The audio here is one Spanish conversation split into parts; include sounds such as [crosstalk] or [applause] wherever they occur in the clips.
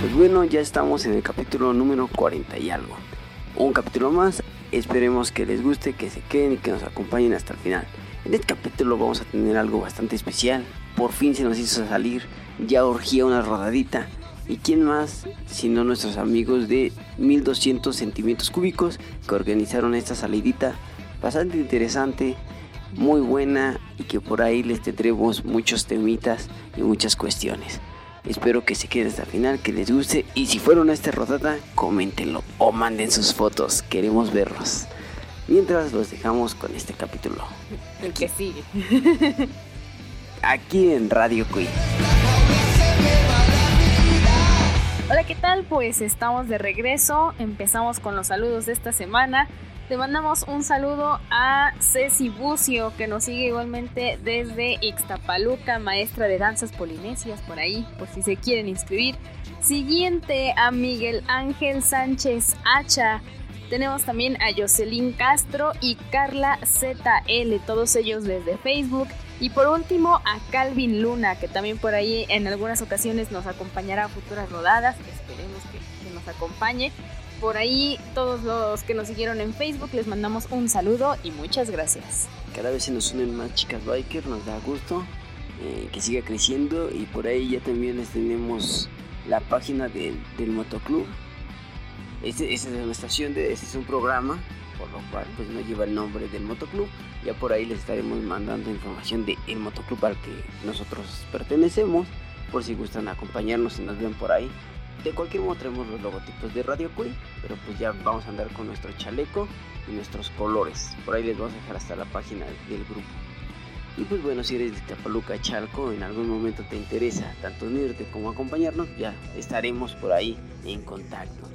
Pues bueno, ya estamos en el capítulo número 40 y algo. Un capítulo más, esperemos que les guste, que se queden y que nos acompañen hasta el final. En este capítulo vamos a tener algo bastante especial. Por fin se nos hizo salir, ya urgía una rodadita. ¿Y quién más sino nuestros amigos de 1200 centímetros cúbicos que organizaron esta salidita bastante interesante, muy buena y que por ahí les tendremos muchos temitas y muchas cuestiones. Espero que se queden hasta el final, que les guste y si fueron a esta rodada, coméntenlo o manden sus fotos, queremos verlos. Mientras los dejamos con este capítulo. El que sigue. Aquí en Radio Queen. Hola, ¿qué tal? Pues estamos de regreso. Empezamos con los saludos de esta semana. Le mandamos un saludo a Ceci Bucio, que nos sigue igualmente desde Ixtapaluca, maestra de danzas polinesias, por ahí, por si se quieren inscribir. Siguiente a Miguel Ángel Sánchez Hacha. Tenemos también a Jocelyn Castro y Carla ZL, todos ellos desde Facebook. Y por último a Calvin Luna, que también por ahí en algunas ocasiones nos acompañará a futuras rodadas. Esperemos que, que nos acompañe. Por ahí todos los que nos siguieron en Facebook les mandamos un saludo y muchas gracias. Cada vez se nos unen más chicas biker, nos da gusto eh, que siga creciendo y por ahí ya también les tenemos la página del, del motoclub. Este, este es una estación, de, este es un programa, por lo cual pues no lleva el nombre del motoclub. Ya por ahí les estaremos mandando información del el motoclub al que nosotros pertenecemos, por si gustan acompañarnos y nos ven por ahí. De cualquier modo traemos los logotipos de Radio Queen, pero pues ya vamos a andar con nuestro chaleco y nuestros colores. Por ahí les vamos a dejar hasta la página del grupo. Y pues bueno, si eres de Tapaluca, Chalco, en algún momento te interesa tanto unirte como acompañarnos, ya estaremos por ahí en contacto.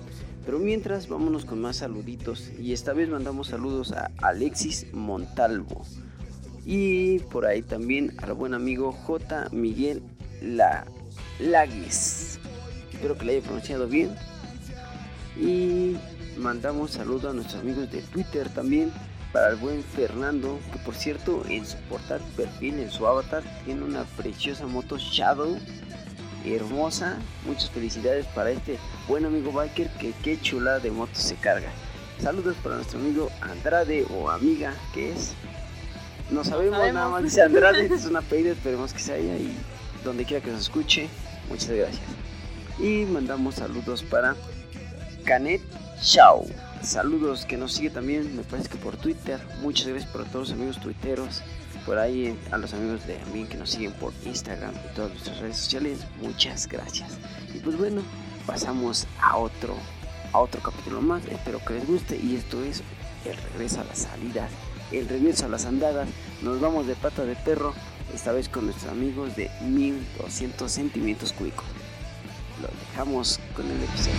Pero mientras, vámonos con más saluditos. Y esta vez mandamos saludos a Alexis Montalvo. Y por ahí también al buen amigo J. Miguel La Laguis. Espero que le haya pronunciado bien. Y mandamos saludos a nuestros amigos de Twitter también. Para el buen Fernando, que por cierto en su portal perfil, en su avatar, tiene una preciosa moto Shadow hermosa. Muchas felicidades para este buen amigo biker que qué chulada de moto se carga. Saludos para nuestro amigo Andrade o amiga que es. No sabemos, sabemos. nada más dice Andrade, es [laughs] una pedida, esperemos que se haya y donde quiera que nos escuche. Muchas gracias. Y mandamos saludos para Canet Chao. Saludos que nos sigue también, me parece que por Twitter. Muchas gracias para todos los amigos tuiteros por ahí eh, a los amigos de también que nos siguen por Instagram y todas nuestras redes sociales, muchas gracias. Y pues bueno, pasamos a otro, a otro capítulo más, espero que les guste y esto es el regreso a las salidas, el regreso a las andadas, nos vamos de pata de perro, esta vez con nuestros amigos de 1200 centímetros cúbicos. Lo dejamos con el episodio.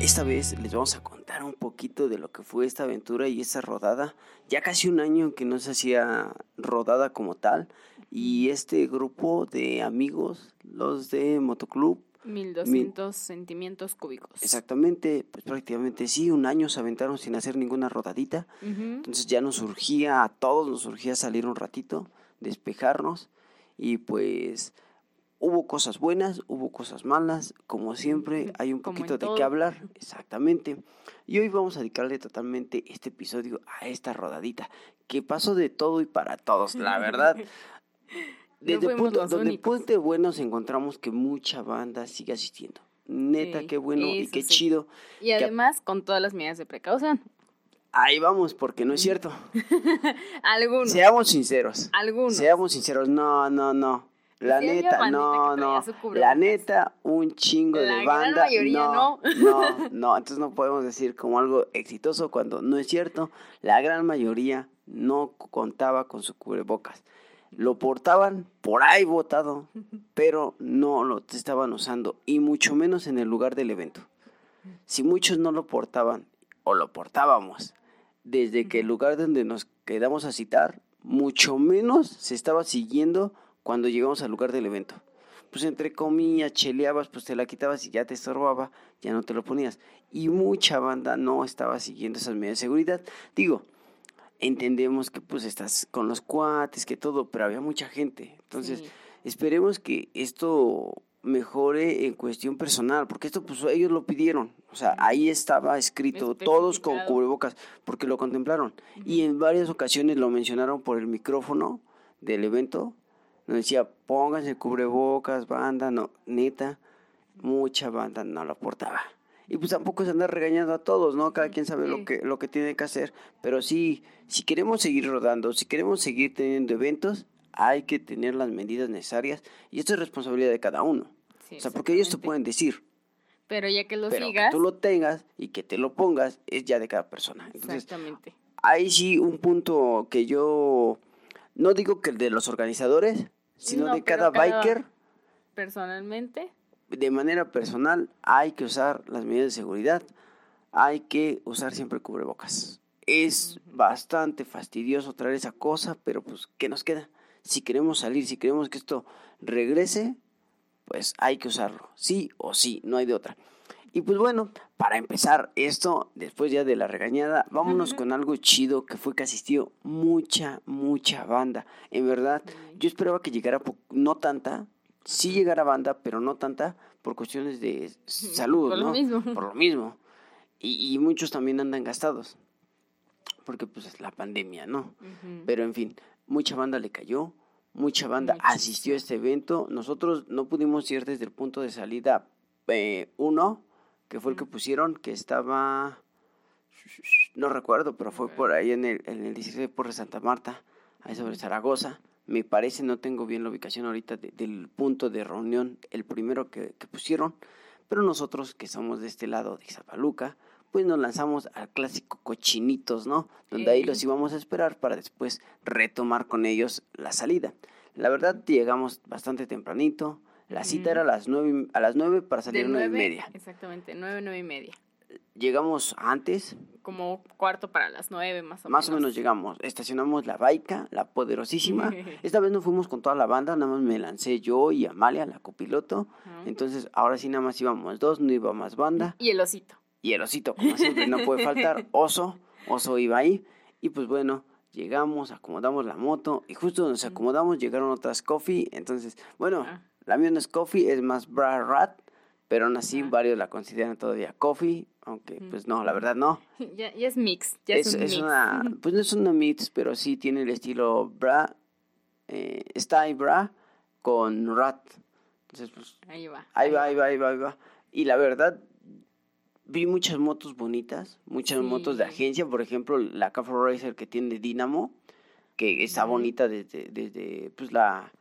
Esta vez les vamos a contar un poquito de lo que fue esta aventura y esta rodada. Ya casi un año que no se hacía rodada como tal. Y este grupo de amigos, los de Motoclub, 1200 centímetros cúbicos. exactamente, pues prácticamente sí, un año se aventaron sin hacer ninguna rodadita. Ujú. Entonces ya nos surgía, a todos nos surgía salir un ratito, despejarnos. Y pues hubo cosas buenas, hubo cosas malas, como siempre, hay un Como poquito de qué hablar, exactamente. Y hoy vamos a dedicarle totalmente este episodio a esta rodadita, que pasó de todo y para todos, la [laughs] verdad. Desde punto, donde únicos. Punto Buenos encontramos que mucha banda sigue asistiendo. Neta, Sí, qué bueno y qué sí. chido. Y además con todas las medidas de precaución. Ahí vamos, porque no es cierto. [laughs] Algunos. Seamos sinceros. Algunos. Seamos sinceros, no, no, no. La Sí neta, no, no. La neta, un chingo La de gran banda. mayoría no, [laughs] no, no. Entonces no podemos decir como algo exitoso cuando no es cierto. La gran mayoría no contaba con su cubrebocas. Lo portaban por ahí botado, [laughs] pero no lo estaban usando, y mucho menos en el lugar del evento. Si muchos no lo portaban, o lo portábamos, desde que el lugar donde nos quedamos a citar, mucho menos se estaba siguiendo cuando llegamos al lugar del evento. Pues entre comillas, cheleabas, pues te la quitabas y ya te estorbaba, ya no te lo ponías. Y mucha banda no estaba siguiendo esas medidas de seguridad. Digo, entendemos que pues estás con los cuates, que todo, pero había mucha gente. Entonces, esperemos que esto mejore en cuestión personal, porque esto pues ellos lo pidieron, o sea, ahí estaba escrito, todos con cubrebocas, porque lo contemplaron. Y en varias ocasiones lo mencionaron por el micrófono del evento, nos decía, pónganse cubrebocas, banda, no, neta, mucha banda no lo portaba. Y pues tampoco se anda regañando a todos, ¿no? Cada quien sabe lo que, lo que tiene que hacer. Pero sí, si queremos seguir rodando, si queremos seguir teniendo eventos, hay que tener las medidas necesarias. Y esto es responsabilidad de cada uno. o sea, porque ellos te pueden decir. Pero ya que lo pero sigas. Que tú lo tengas y que te lo pongas es ya de cada persona. Exactamente. Hay sí un punto que yo no digo que el de los organizadores, sino de cada, biker. Personalmente. De manera personal, hay que usar las medidas de seguridad. Hay que usar siempre cubrebocas. Es bastante fastidioso traer esa cosa, pero pues, ¿qué nos queda? Si queremos salir, si queremos que esto regrese, pues hay que usarlo. Sí o sí, no hay de otra. Y pues bueno, para empezar esto, después ya de la regañada, vámonos con algo chido que fue que asistió mucha, mucha banda. En verdad, yo esperaba que llegara no tanta, sí llegara banda, pero no tanta por cuestiones de salud, por Lo mismo. Por lo mismo. Y, muchos también andan gastados, porque pues es la pandemia, ¿no? Pero en fin, mucha banda le cayó, mucha banda asistió a este evento. Nosotros no pudimos ir desde el punto de salida eh, uno, que fue el que pusieron, que estaba, no recuerdo, pero fue por ahí en el, en el 16 por Santa Marta, ahí sobre Zaragoza. Me parece, no tengo bien la ubicación ahorita del punto de reunión, el primero que, pusieron, pero nosotros que somos de este lado de Zapaluca, pues nos lanzamos al clásico cochinitos, ¿no? Donde ahí los íbamos a esperar para después retomar con ellos la salida. La verdad, llegamos bastante tempranito, la cita era a las nueve, a las nueve para salir a nueve y media. Exactamente, nueve, nueve y media. Llegamos antes. Como cuarto para las nueve, más o menos. Más o menos llegamos. Estacionamos la baica, la poderosísima. [laughs] Esta vez no fuimos con toda la banda, nada más me lancé yo y Amalia, la copiloto. Entonces, ahora sí nada más íbamos dos, no iba más banda. Y el osito. Y el osito, como siempre, no puede faltar. [laughs] Oso, oso iba ahí. Y pues bueno, llegamos, acomodamos la moto. Y justo donde nos acomodamos llegaron otras coffee. Entonces, bueno... Ah. La mía no es coffee, es más bra rat, pero aún así varios la consideran todavía coffee, aunque pues no, la verdad no. [laughs] Ya, es mix, ya es, un es Una, [laughs] pues no es una mix, pero sí tiene el estilo bra, eh, style bra con rat. Entonces, pues, ahí va. Ahí, va, ahí va, ahí va, ahí va. Y la verdad, vi muchas motos bonitas, muchas motos de agencia, por ejemplo, la Cafe Racer que tiene Dynamo, que está bonita desde, desde pues la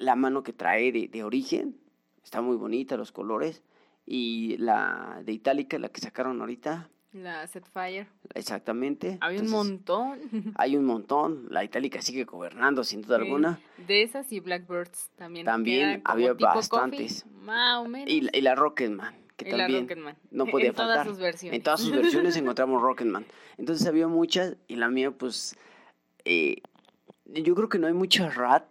la mano que trae de, origen, está muy bonita, los colores. Y la de Itálica, la que sacaron ahorita. La Setfire. Exactamente. Hay un montón. [laughs] Hay un montón. La Itálica sigue gobernando, sin duda alguna. De esas y Blackbirds también. También había bastantes. más o menos. Y, la, y la Rocketman, que también no [laughs] podía en faltar. En todas sus versiones. En todas sus versiones encontramos Rocketman. Entonces había muchas y la mía, pues. Eh, yo creo que no hay muchas rat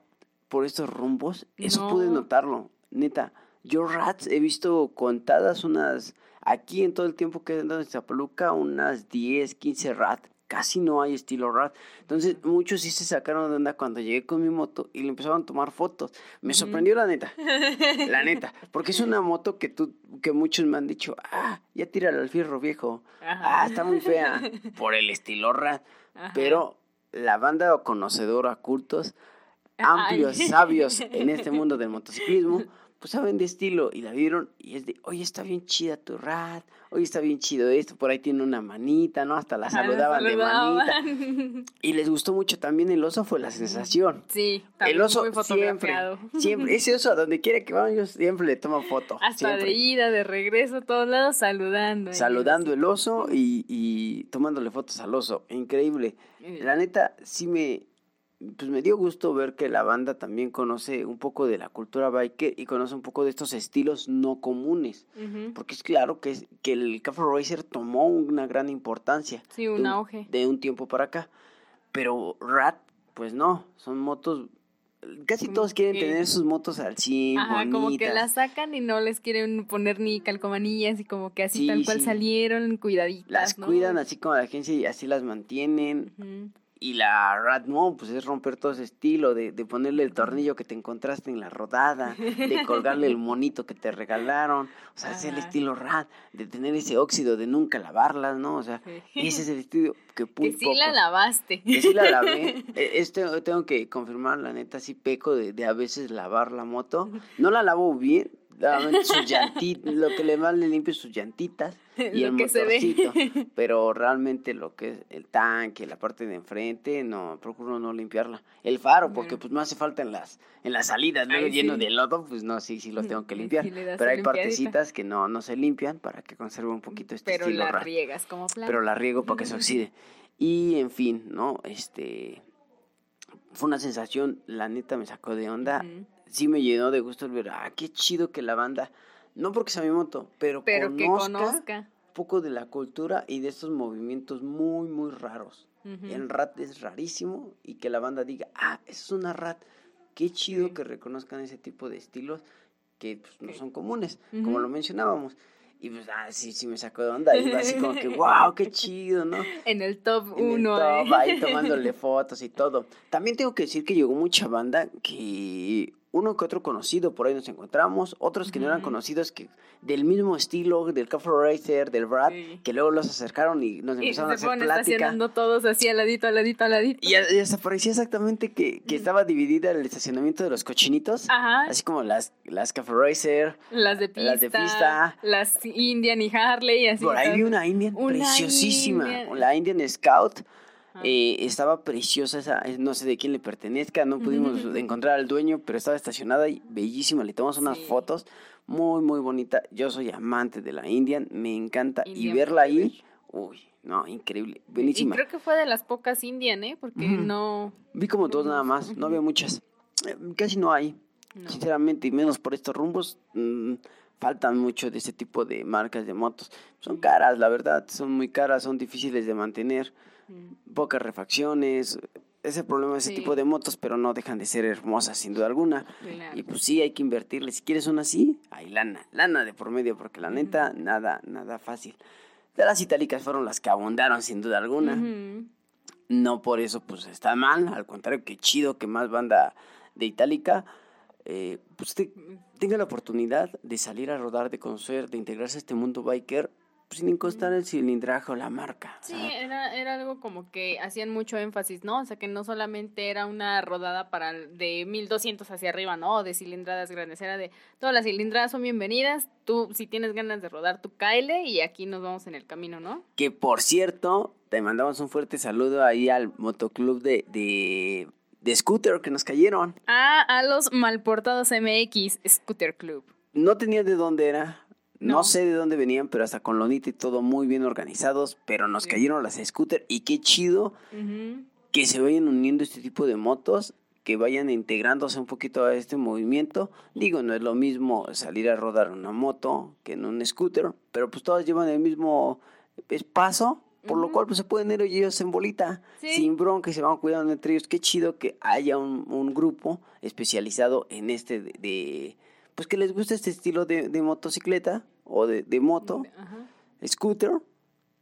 por estos rumbos. Eso pude notarlo, neta. Yo rats he visto contadas unas, aquí en todo el tiempo que he andado en Zapaluca, unas 10, 15 rat. Casi no hay estilo rat. Entonces, muchos sí se sacaron de onda cuando llegué con mi moto y le empezaron a tomar fotos. Me sorprendió la neta. [laughs] La neta. Porque es una moto que tú, que muchos me han dicho, ah, ya tira al fierro viejo. Ah, está muy fea. [laughs] Por el estilo rat. Pero la banda conocedora, cultos, amplios, sabios [laughs] en este mundo del motociclismo, pues saben de estilo y la vieron y es de, oye, está bien chida tu rat, oye, está bien chido esto, por ahí tiene una manita, ¿no? Hasta la saludaban, de manita. [laughs] Y les gustó mucho también el oso, fue la sensación. Sí, también el oso muy siempre, siempre, ese oso a donde quiera que vayan, yo siempre le tomo foto. Hasta de ida, de regreso, a todos lados saludando. Saludando el oso y, y tomándole fotos al oso, increíble. La neta, sí me, pues me dio gusto ver que la banda también conoce un poco de la cultura biker y conoce un poco de estos estilos no comunes. Porque es claro que, que el Café Racer tomó una gran importancia. Sí, un, auge. De un tiempo para acá. Pero Rat, pues no, son motos casi todos quieren tener sus motos al 100, Ajá, como que las sacan y no les quieren poner ni calcomanías y como que así tal cual salieron cuidaditas, Las cuidan así como la agencia y así las mantienen y la Rad no, pues es romper todo ese estilo, de, de, ponerle el tornillo que te encontraste en la rodada, de colgarle el monito que te regalaron, o sea, es el estilo Rad, de tener ese óxido, de nunca lavarlas, ¿no? O sea, ese es el estilo que Que sí la lavaste. Que sí la lavé. Este, tengo que confirmar, la neta, sí peco de, de a veces lavar la moto. No la lavo bien, sus [laughs] llantitas, lo que le más le limpio sus llantitas [laughs] y el motorcito. [laughs] Pero realmente lo que es el tanque, la parte de enfrente, no, procuro no limpiarla. El faro, porque pues no hace falta en las, en las salidas, luego lleno de lodo, pues no, sí, sí los tengo que [laughs] limpiar. pero hay partecitas que no, no se limpian para que conserve un poquito este pero estilo. Pero la riegas como plan. Pero la riego para que se oxide. Y en fin, ¿no? Este fue una sensación, la neta me sacó de onda sí me llenó de gusto el ver, ah, qué chido que la banda, no porque sea mi moto, pero, pero conozca, que conozca un poco de la cultura y de estos movimientos muy, muy raros. El rat es rarísimo y que la banda diga, ah, es una rat. Qué chido que reconozcan ese tipo de estilos que pues, no son comunes, como lo mencionábamos. Y pues, ah, sí, sí me sacó de onda. Y así como que, [laughs] wow, qué chido, ¿no? En el top uno, top, ¿eh? ahí tomándole [laughs] fotos y todo. También tengo que decir que llegó mucha banda que uno que otro conocido por ahí nos encontramos, otros que no eran conocidos, que del mismo estilo, del Cafe Racer, del Brad, que luego los acercaron y nos empezaron a hacer plática. estacionando todos así al ladito, al ladito, al ladito. Y, y parecía exactamente que, que estaba dividida el estacionamiento de los cochinitos, así como las, las Cafe Racer, las de pista, las de pista, las Indian y Harley, así. Por ahí vi una Indian preciosísima, la Indian Scout. Eh, estaba preciosa esa, eh, no sé de quién le pertenezca, no pudimos encontrar al dueño, pero estaba estacionada y bellísima. Le tomamos unas fotos muy, muy bonita. Yo soy amante de la Indian, me encanta. y verla ahí, uy, no, increíble, buenísima. Y creo que fue de las pocas Indian, ¿eh? Porque no... Vi como dos nada más, no había muchas. Eh, casi no hay, sinceramente, y menos por estos rumbos. Mm, faltan mucho de ese tipo de marcas de motos. Son caras, la verdad, son muy caras, son difíciles de mantener pocas refacciones, ese problema de ese tipo de motos, pero no dejan de ser hermosas sin duda alguna. Y pues sí, hay que invertirle. Si quieres una así, hay lana, lana de por medio, porque la neta, nada, nada fácil. De las itálicas fueron las que abundaron sin duda alguna. No por eso pues está mal, al contrario, que chido que más banda de itálica, eh, pues tenga la oportunidad de salir a rodar, de conocer, de integrarse a este mundo biker sin incostar el cilindraje o la marca. Sí, era, era algo como que hacían mucho énfasis, ¿no? O sea, que no solamente era una rodada para de 1200 hacia arriba, ¿no? De cilindradas grandes, era de todas las cilindradas son bienvenidas, tú si tienes ganas de rodar, tú caile y aquí nos vamos en el camino, ¿no? Que por cierto, te mandamos un fuerte saludo ahí al motoclub de, de, de Scooter que nos cayeron. Ah, a los malportados MX Scooter Club. No tenía de dónde era no. sé de dónde venían, pero hasta con lonita y todo muy bien organizados, pero nos cayeron las scooters y qué chido que se vayan uniendo este tipo de motos, que vayan integrándose un poquito a este movimiento. Digo, no es lo mismo salir a rodar una moto que en un scooter, pero pues todas llevan el mismo espacio, por lo cual pues se pueden ir ellos en bolita, sin bronca y se van cuidando entre ellos. Qué chido que haya un, grupo especializado en este de pues que les gusta este estilo de, motocicleta o de, moto, scooter.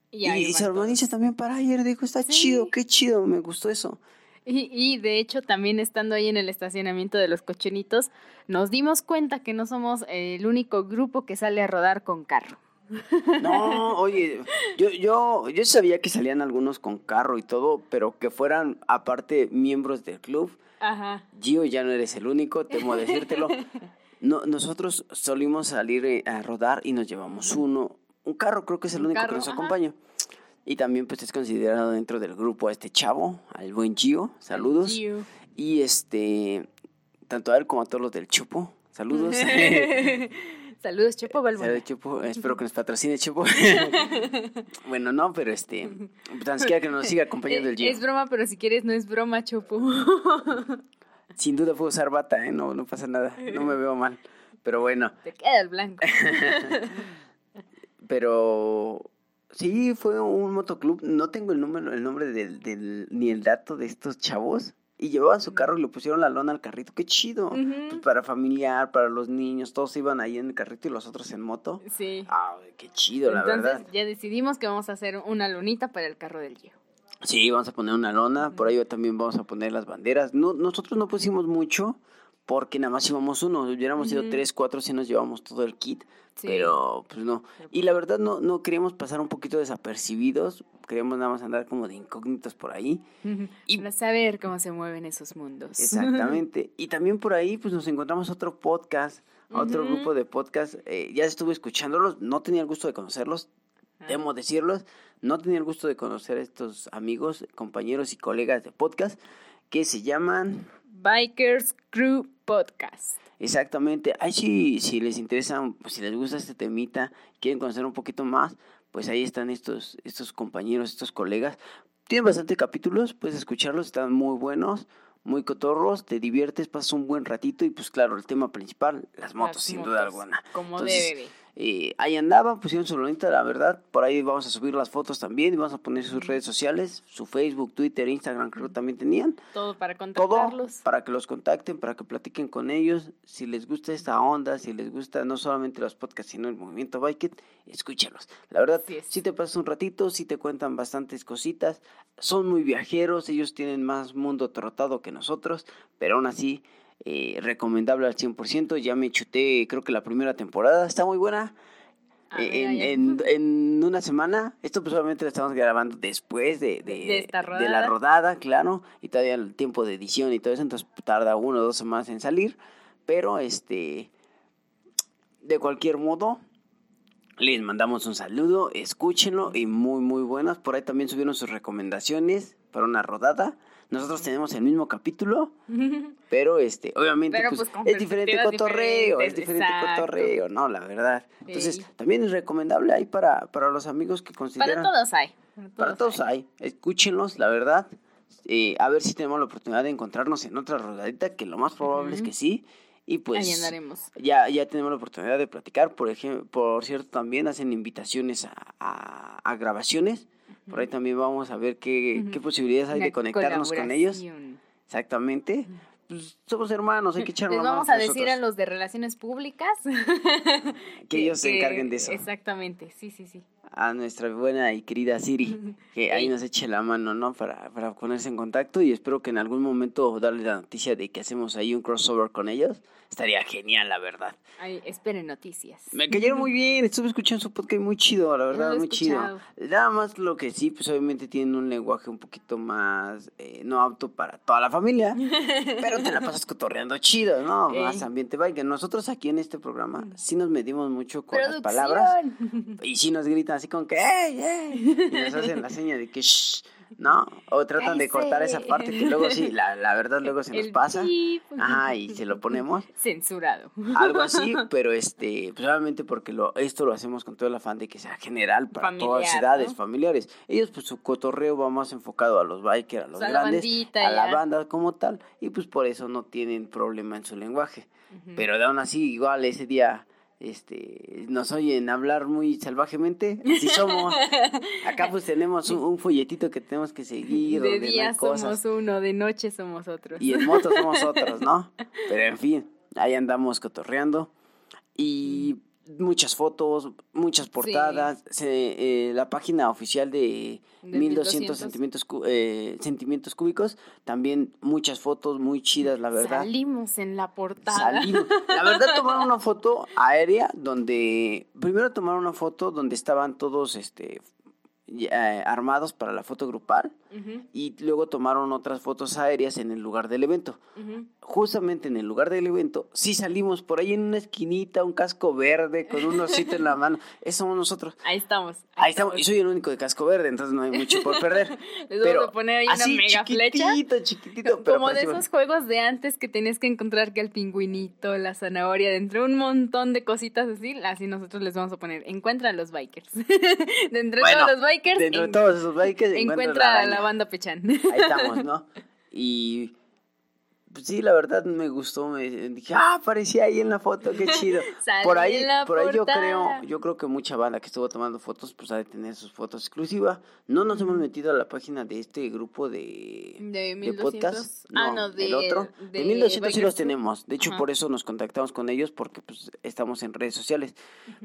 Y, se organiza también para ayer, dijo, está chido, qué chido, me gustó eso. Y, y, de hecho, también estando ahí en el estacionamiento de los cochenitos, nos dimos cuenta que no somos el único grupo que sale a rodar con carro. [laughs] No, oye, yo, yo, yo sabía que salían algunos con carro y todo, pero que fueran aparte miembros del club. Ajá. Gio, ya no eres el único, temo [laughs] decírtelo. No, nosotros solimos salir eh, a rodar y nos llevamos uno. Un carro creo que es el único que nos acompaña. Y también pues es considerado dentro del grupo a este chavo, al buen Gio. Saludos. Y este, tanto a él como a todos los del Chupo. Saludos. [laughs] Saludos, Chupo Saludos, Chupo. Espero que nos patrocine, Chupo. [laughs] bueno, no, pero este, tan siquiera que nos siga acompañando el Gio. Es broma, pero si quieres no es broma, Chupo. [laughs] Sin duda puedo usar bata, ¿eh? No, no pasa nada. No me veo mal. Pero bueno. [laughs] Te queda el blanco. [laughs] Pero sí, fue un motoclub. No tengo el número, el nombre del, ni el dato de estos chavos. Y llevaban su carro y le pusieron la lona al carrito. Qué chido. Pues para familiar, para los niños, todos iban ahí en el carrito y los otros en moto. Sí. Ah, qué chido, la verdad. Ya decidimos que vamos a hacer una lonita para el carro del Gio. Sí, vamos a poner una lona, por ahí también vamos a poner las banderas. No, nosotros no pusimos mucho porque nada más íbamos uno, hubiéramos ido tres, cuatro si nos llevamos todo el kit, pero pues no. Y la verdad no, no queríamos pasar un poquito desapercibidos, queríamos nada más andar como de incógnitos por ahí. Y para saber cómo se mueven esos mundos. Exactamente. y también por ahí pues nos encontramos otro podcast, otro grupo de podcast, eh, ya estuve escuchándolos, no tenía el gusto de conocerlos, debo decirlos, no tenía el gusto de conocer a estos amigos, compañeros y colegas de podcast que se llaman Bikers Crew Podcast. Exactamente. Ahí sí, si les interesa, si les gusta este temita, quieren conocer un poquito más, pues ahí están estos, estos compañeros, estos colegas. Tienen bastante capítulos, puedes escucharlos, están muy buenos, muy cotorros, te diviertes, pasas un buen ratito y pues claro, el tema principal, las motos, sin duda alguna. Como debe. Eh, ahí andaba, pusieron su lonita, la verdad. Por ahí vamos a subir las fotos también y vamos a poner sus redes sociales, su Facebook, Twitter, Instagram, creo que también tenían. Todo para contactarlos. Todo para que los contacten, para que platiquen con ellos. Si les gusta esta onda, si les gusta no solamente los podcasts, sino el movimiento Bike escúchalos. La verdad, si te pasas un ratito, si te cuentan bastantes cositas. Son muy viajeros, ellos tienen más mundo trotado que nosotros, pero aún así eh, recomendable al 100%. Ya me chuté, creo que la primera temporada está muy buena. Eh, en, en, una semana, esto pues obviamente lo estamos grabando después de, de, la rodada, claro, y todavía el tiempo de edición y todo eso, entonces tarda uno o dos semanas en salir, pero este, de cualquier modo, les mandamos un saludo, escúchenlo y muy muy buenas, por ahí también subieron sus recomendaciones para una rodada, nosotros tenemos el mismo capítulo, [laughs] pero este, obviamente pues, pues, es diferente cotorreo, es diferente cotorreo, no, la verdad. Entonces, también es recomendable ahí para, para los amigos que consideran. Para todos hay. Para todos, hay. Escúchenlos, la verdad. Eh, a ver si tenemos la oportunidad de encontrarnos en otra rodadita, que lo más probable es que sí. Y pues ya, ya tenemos la oportunidad de platicar. Por ejemplo, por cierto, también hacen invitaciones a, a grabaciones por ahí también vamos a ver qué, qué posibilidades hay de conectarnos con ellos. Exactamente. Pues somos hermanos, hay que echar Les vamos a decir a los de relaciones públicas [laughs] que, ellos se encarguen de eso. Exactamente, sí, sí, sí. A nuestra buena y querida Siri, [laughs] que ahí nos eche la mano, ¿no? Para, para ponerse en contacto y espero que en algún momento darle la noticia de que hacemos ahí un crossover con ellos Estaría genial, la verdad. Ay, esperen noticias. Me cayeron muy bien, estuve escuchando su podcast muy chido, la verdad, muy chido. Nada más lo que sí, pues obviamente tienen un lenguaje un poquito más eh, no apto para toda la familia, [laughs] pero te la pasas cotorreando chido, ¿no? Más ambiente bike. Nosotros aquí en este programa sí nos medimos mucho con las palabras y sí nos gritan así con que ¡Ey, ey! Y nos hacen la seña de que ¡Shh! ¿No? O tratan de cortar esa parte que luego sí, la, la verdad luego se nos pasa. Ajá, y se lo ponemos. [laughs] Censurado. Algo así, [laughs] pero este, pues obviamente porque lo, esto lo hacemos con todo el afán de que sea general para todas las edades, familiares. Ellos pues su cotorreo va más enfocado a los bikers, a los grandes, a la banda como tal, y pues por eso no tienen problema en su lenguaje. Pero aún así, igual ese día este, nos oyen hablar muy salvajemente, así [laughs] somos. Acá pues tenemos un, folletito que tenemos que seguir. De día somos uno, de noche somos otros. Y en moto somos otros, ¿no? [laughs] Pero en fin, ahí andamos cotorreando. Y muchas fotos, muchas portadas. Se, eh, la página oficial de, 1200, Sentimientos, eh, sentimientos cúbicos, también muchas fotos muy chidas, la verdad. Salimos en la portada. Salimos. La verdad, tomaron una foto aérea donde. Primero tomaron una foto donde estaban todos este eh, armados para la foto grupal y luego tomaron otras fotos aéreas en el lugar del evento. Justamente en el lugar del evento, sí salimos por ahí en una esquinita, un casco verde con un osito en la [laughs] mano. Eso somos nosotros. Ahí estamos. Ahí, estamos. Y soy el único de casco verde, entonces no hay mucho por perder. [laughs] Les pero vamos a poner ahí una mega flecha. Chiquitito, chiquitito. [laughs] Como de esos juegos de antes que tenías que encontrar que el pingüinito, la zanahoria, dentro de un montón de cositas así, así nosotros les vamos a poner, encuentra a los bikers. dentro de todos los bikers. Dentro de todos esos bikers encuentra, encuentra la, la banda Pechán. Ahí estamos, ¿no? Y pues sí, la verdad me gustó, me dije, ah, aparecía ahí en la foto, qué chido. [laughs] por ahí, por ahí yo creo, yo creo que mucha banda que estuvo tomando fotos, pues ha de tener sus fotos exclusivas. No nos hemos metido a la página de este grupo de, de, podcast. ah, no, de, el otro. De, 1200 sí los tenemos. De hecho, por eso nos contactamos con ellos, porque pues estamos en redes sociales.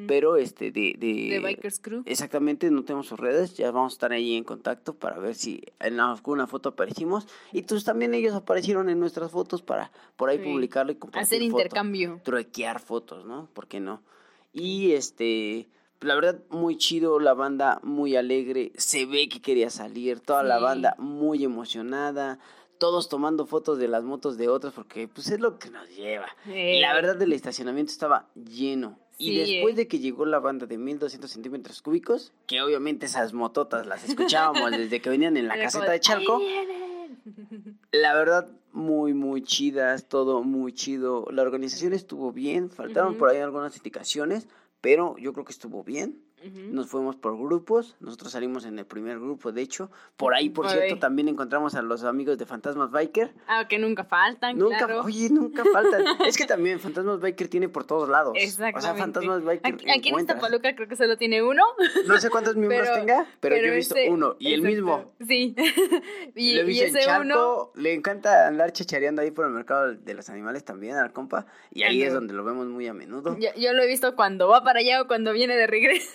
Pero este, de, de... Bikers Crew. Exactamente, no tenemos sus redes, ya vamos a estar ahí en contacto para ver si en alguna foto aparecimos. Y pues también ellos aparecieron en nuestras fotos para por ahí publicarle y compartir Hacer intercambio. truequear fotos, ¿no? ¿Por qué no? Y este, la verdad, muy chido, la banda muy alegre, se ve que quería salir, toda la banda muy emocionada, todos tomando fotos de las motos de otros, porque pues es lo que nos lleva. La verdad, el estacionamiento estaba lleno. Y después de que llegó la banda de 1200 centímetros cúbicos, que obviamente esas mototas las escuchábamos [laughs] desde que venían en la caseta de Chalco, [laughs] la verdad, muy, muy chidas, todo muy chido. La organización estuvo bien, faltaron por ahí algunas indicaciones, pero yo creo que estuvo bien. Nos fuimos por grupos, nosotros salimos en el primer grupo, de hecho. Por ahí, por cierto, también encontramos a los amigos de Fantasmas Biker. Ah, que nunca faltan, Nunca, claro. oye, nunca faltan. [laughs] es que también Fantasmas Biker tiene por todos lados. Exactamente. O sea, Fantasmas Biker Aquí, aquí en Iztapaluca creo que solo tiene uno. No sé cuántos [laughs] miembros tenga, pero, yo he visto uno, y el mismo. Sí. [laughs] y, Lo he visto y ese en uno... le encanta andar chachareando ahí por el mercado de los animales también al compa, y ahí es donde lo vemos muy a menudo. Yo, yo lo he visto cuando va para allá o cuando viene de regreso.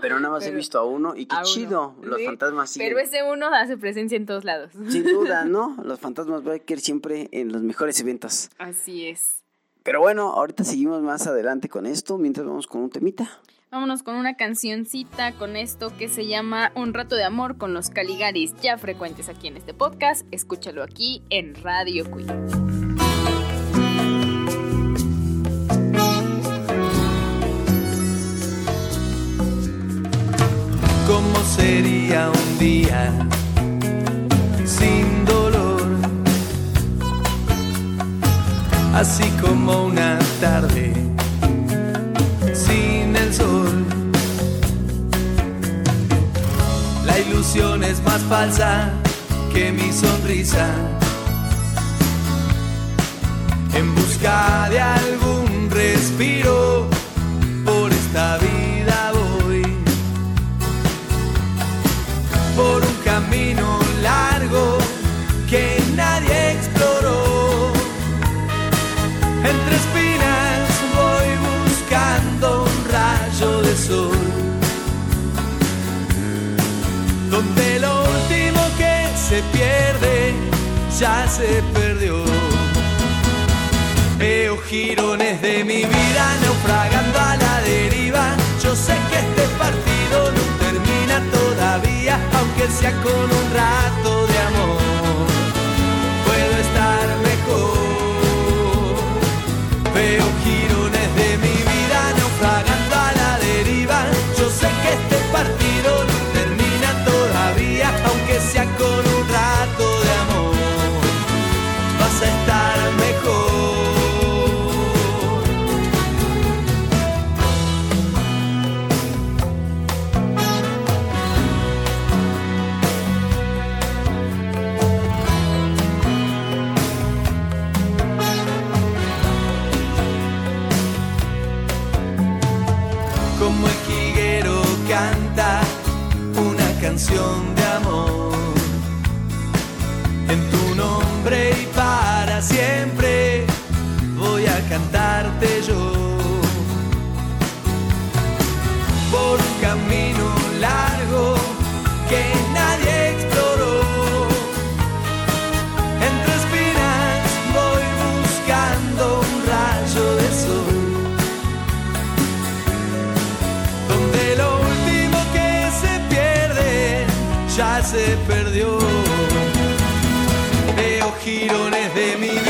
Pero nada más he Pero- visto a uno y qué uno. chido. Los Sí, fantasmas siguen. Pero ese uno hace presencia en todos lados. Sin duda, [laughs] ¿no? Los fantasmas biker siempre en los mejores eventos. Así es. Pero bueno, ahorita seguimos más adelante con esto, mientras vamos con un temita. Vámonos con una cancioncita con esto que se llama Un rato de amor con los Caligaris, ya frecuentes aquí en este podcast. Escúchalo aquí en Radio Queen. ¿Cómo sería un día sin dolor? Así como una tarde sin el sol. La ilusión es más falsa que mi sonrisa. En busca de algún respiro, por esta vida donde lo último que se pierde ya se perdió. Veo girones de mi vida naufragando a la deriva. Yo sé que este partido no termina todavía, aunque sea con un rato de amor. Puedo estar mejor. Veo girones de mi vida naufragando con un rato de amor vas a estar mejor. Como el jiguero canta una canción por un camino largo que nadie exploró. Entre espinas voy buscando un rayo de sol. Donde lo último que se pierde ya se perdió. Veo girones de mi vida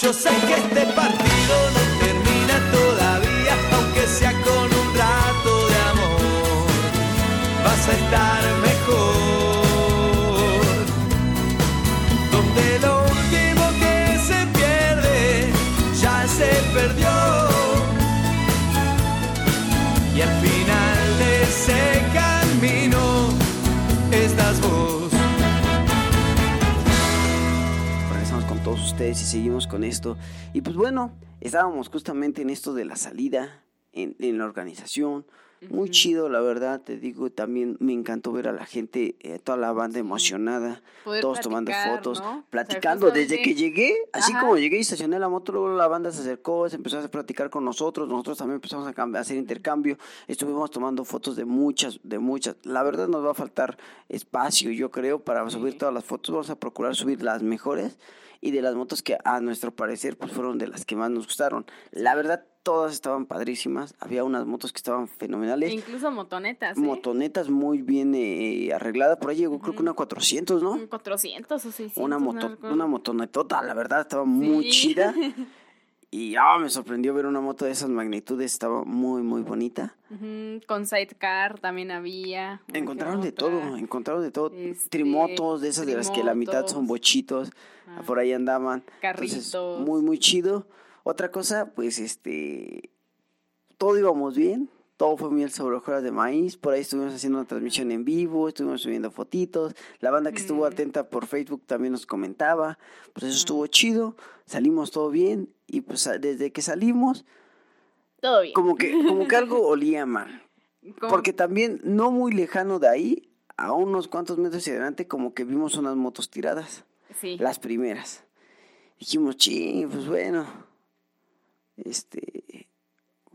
Yo sé que este partido no termina todavía, aunque sea con un rato de amor. Vas a estar ese camino estás vos. Con todos ustedes y seguimos con esto. Y pues bueno, estábamos justamente en esto de la salida, en la organización, muy chido, la verdad, te digo, también me encantó ver a la gente, eh, toda la banda emocionada, todos tomando fotos, platicando. Desde que llegué, así como llegué y estacioné la moto, luego la banda se acercó, se empezó a platicar con nosotros, nosotros también empezamos a, a hacer intercambio, estuvimos tomando fotos de muchas, de muchas. La verdad nos va a faltar espacio, yo creo, para subir todas las fotos, vamos a procurar subir las mejores y de las motos que a nuestro parecer pues fueron de las que más nos gustaron. La verdad todas estaban padrísimas, había unas motos que estaban fenomenales. incluso motonetas. ¿eh? Motonetas muy bien eh, arregladas, por ahí llegó creo que una 400, ¿no? 400 o 600. Una, moto, una motonetota, la verdad estaba muy chida. [laughs] Y ah, me sorprendió ver una moto de esas magnitudes, estaba muy, muy bonita. Con sidecar también había. Encontraron de todo, encontraron de todo. Este, trimotos, de esas de las que la mitad son bochitos, ah. por ahí andaban. Carritos. muy, muy chido. Otra cosa, pues este, todo íbamos bien, todo fue miel sobre hojuelas de maíz. Por ahí estuvimos haciendo una transmisión en vivo, estuvimos subiendo fotitos. La banda que estuvo mm. atenta por Facebook también nos comentaba. Pues eso estuvo chido, salimos todo bien. Y pues desde que salimos, todo bien. Como que, como que algo [laughs] olía mal. Porque también, no muy lejano de ahí, a unos cuantos metros hacia adelante, como que vimos unas motos tiradas. Sí. Las primeras. Dijimos, ching, pues bueno. Este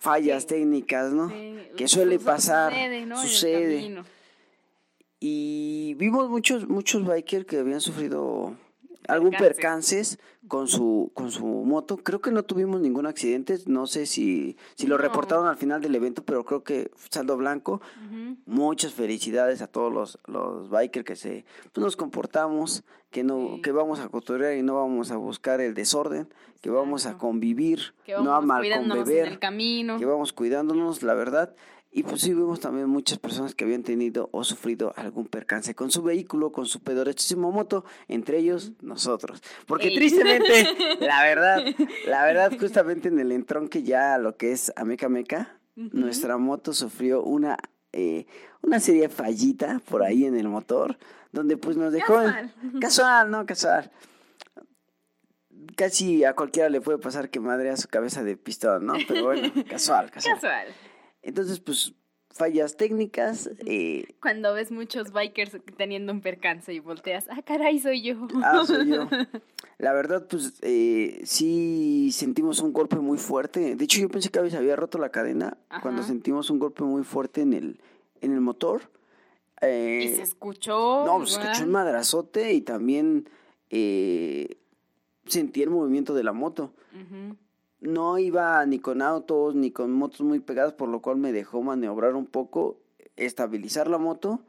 fallas técnicas, ¿no? Que suele pasar, sucede. Y vimos muchos muchos bikers que habían sufrido algún percances con su con su moto. Creo que no tuvimos ningún accidente, no sé si si lo reportaron al final del evento, pero creo que saldo blanco. Muchas felicidades a todos los los bikers que se pues, nos comportamos, que no que vamos a cotorrear y no vamos a buscar el desorden, que vamos a convivir, no a mal con beber, que vamos cuidándonos, la verdad. Y pues sí vimos también muchas personas que habían tenido o sufrido algún percance con su vehículo, con su pedorechísimo moto, entre ellos nosotros. Porque tristemente, [laughs] la verdad, la verdad, [laughs] justamente en el entronque ya lo que es Ameca Meca, nuestra moto sufrió una, eh, una serie fallita por ahí en el motor, donde pues nos dejó... Casual. [laughs] Casual, no, casual. Casi a cualquiera le puede pasar que madre a su cabeza de pistón, ¿no? Pero bueno, casual, casual. Casual. Entonces, pues, fallas técnicas. Eh, Cuando ves muchos bikers teniendo un percance y volteas, ah, caray, soy yo. Ah, soy yo. [laughs] La verdad, pues, eh, sí sentimos un golpe muy fuerte. De hecho, yo pensé que se había roto la cadena cuando sentimos un golpe muy fuerte en el, en el motor. Eh, y se escuchó. No, se escuchó un madrazote y también eh, sentí el movimiento de la moto no iba ni con autos ni con motos muy pegadas, por lo cual me dejó maniobrar un poco, estabilizar la moto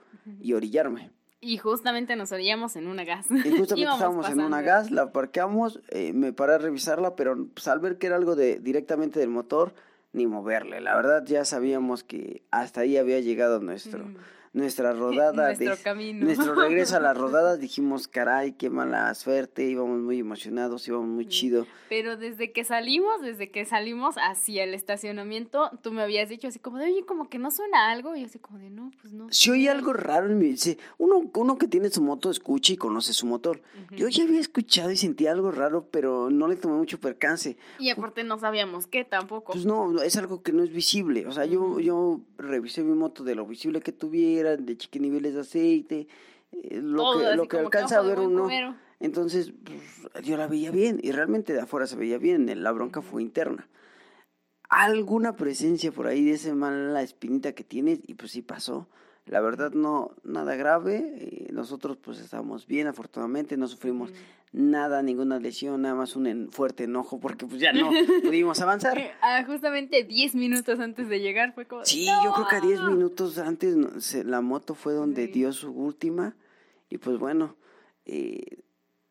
y orillarme. Y justamente nos orillamos en una gas. Y justamente [laughs] estábamos en una gas, la parqueamos, eh, me paré a revisarla, pero pues, al ver que era algo de directamente del motor, ni moverle. La verdad ya sabíamos que hasta ahí había llegado nuestro, mm nuestra [laughs] rodada, nuestro camino. nuestro regreso a las [laughs] rodadas, dijimos, caray, qué mala suerte, íbamos muy emocionados, íbamos muy chido. Pero desde que salimos, desde que salimos hacia el estacionamiento, tú me habías dicho así como de, oye, como que no suena algo, y yo así como de, no, pues no. Si oye algo raro en mi, uno, uno que tiene su moto escucha y conoce su motor. Yo ya había escuchado y sentí algo raro, pero no le tomé mucho percance. Y aparte no sabíamos qué tampoco. Pues no, es algo que no es visible, o sea, yo, yo revisé mi moto de lo visible que tuviera, de chique niveles de aceite, eh, lo que, lo que alcanza a ver uno. Entonces, pues, yo la veía bien y realmente de afuera se veía bien, la bronca fue interna. Alguna presencia por ahí de ese mala espinita que tienes y pues sí pasó. La verdad no, nada grave. Eh, nosotros pues estábamos bien, afortunadamente, no sufrimos nada, ninguna lesión, nada más un fuerte enojo porque pues ya no [laughs] pudimos avanzar. [laughs] Ah, justamente 10 minutos antes de llegar fue como... Sí, yo creo que a 10 [laughs] minutos antes la moto fue donde dio su última y pues bueno, eh,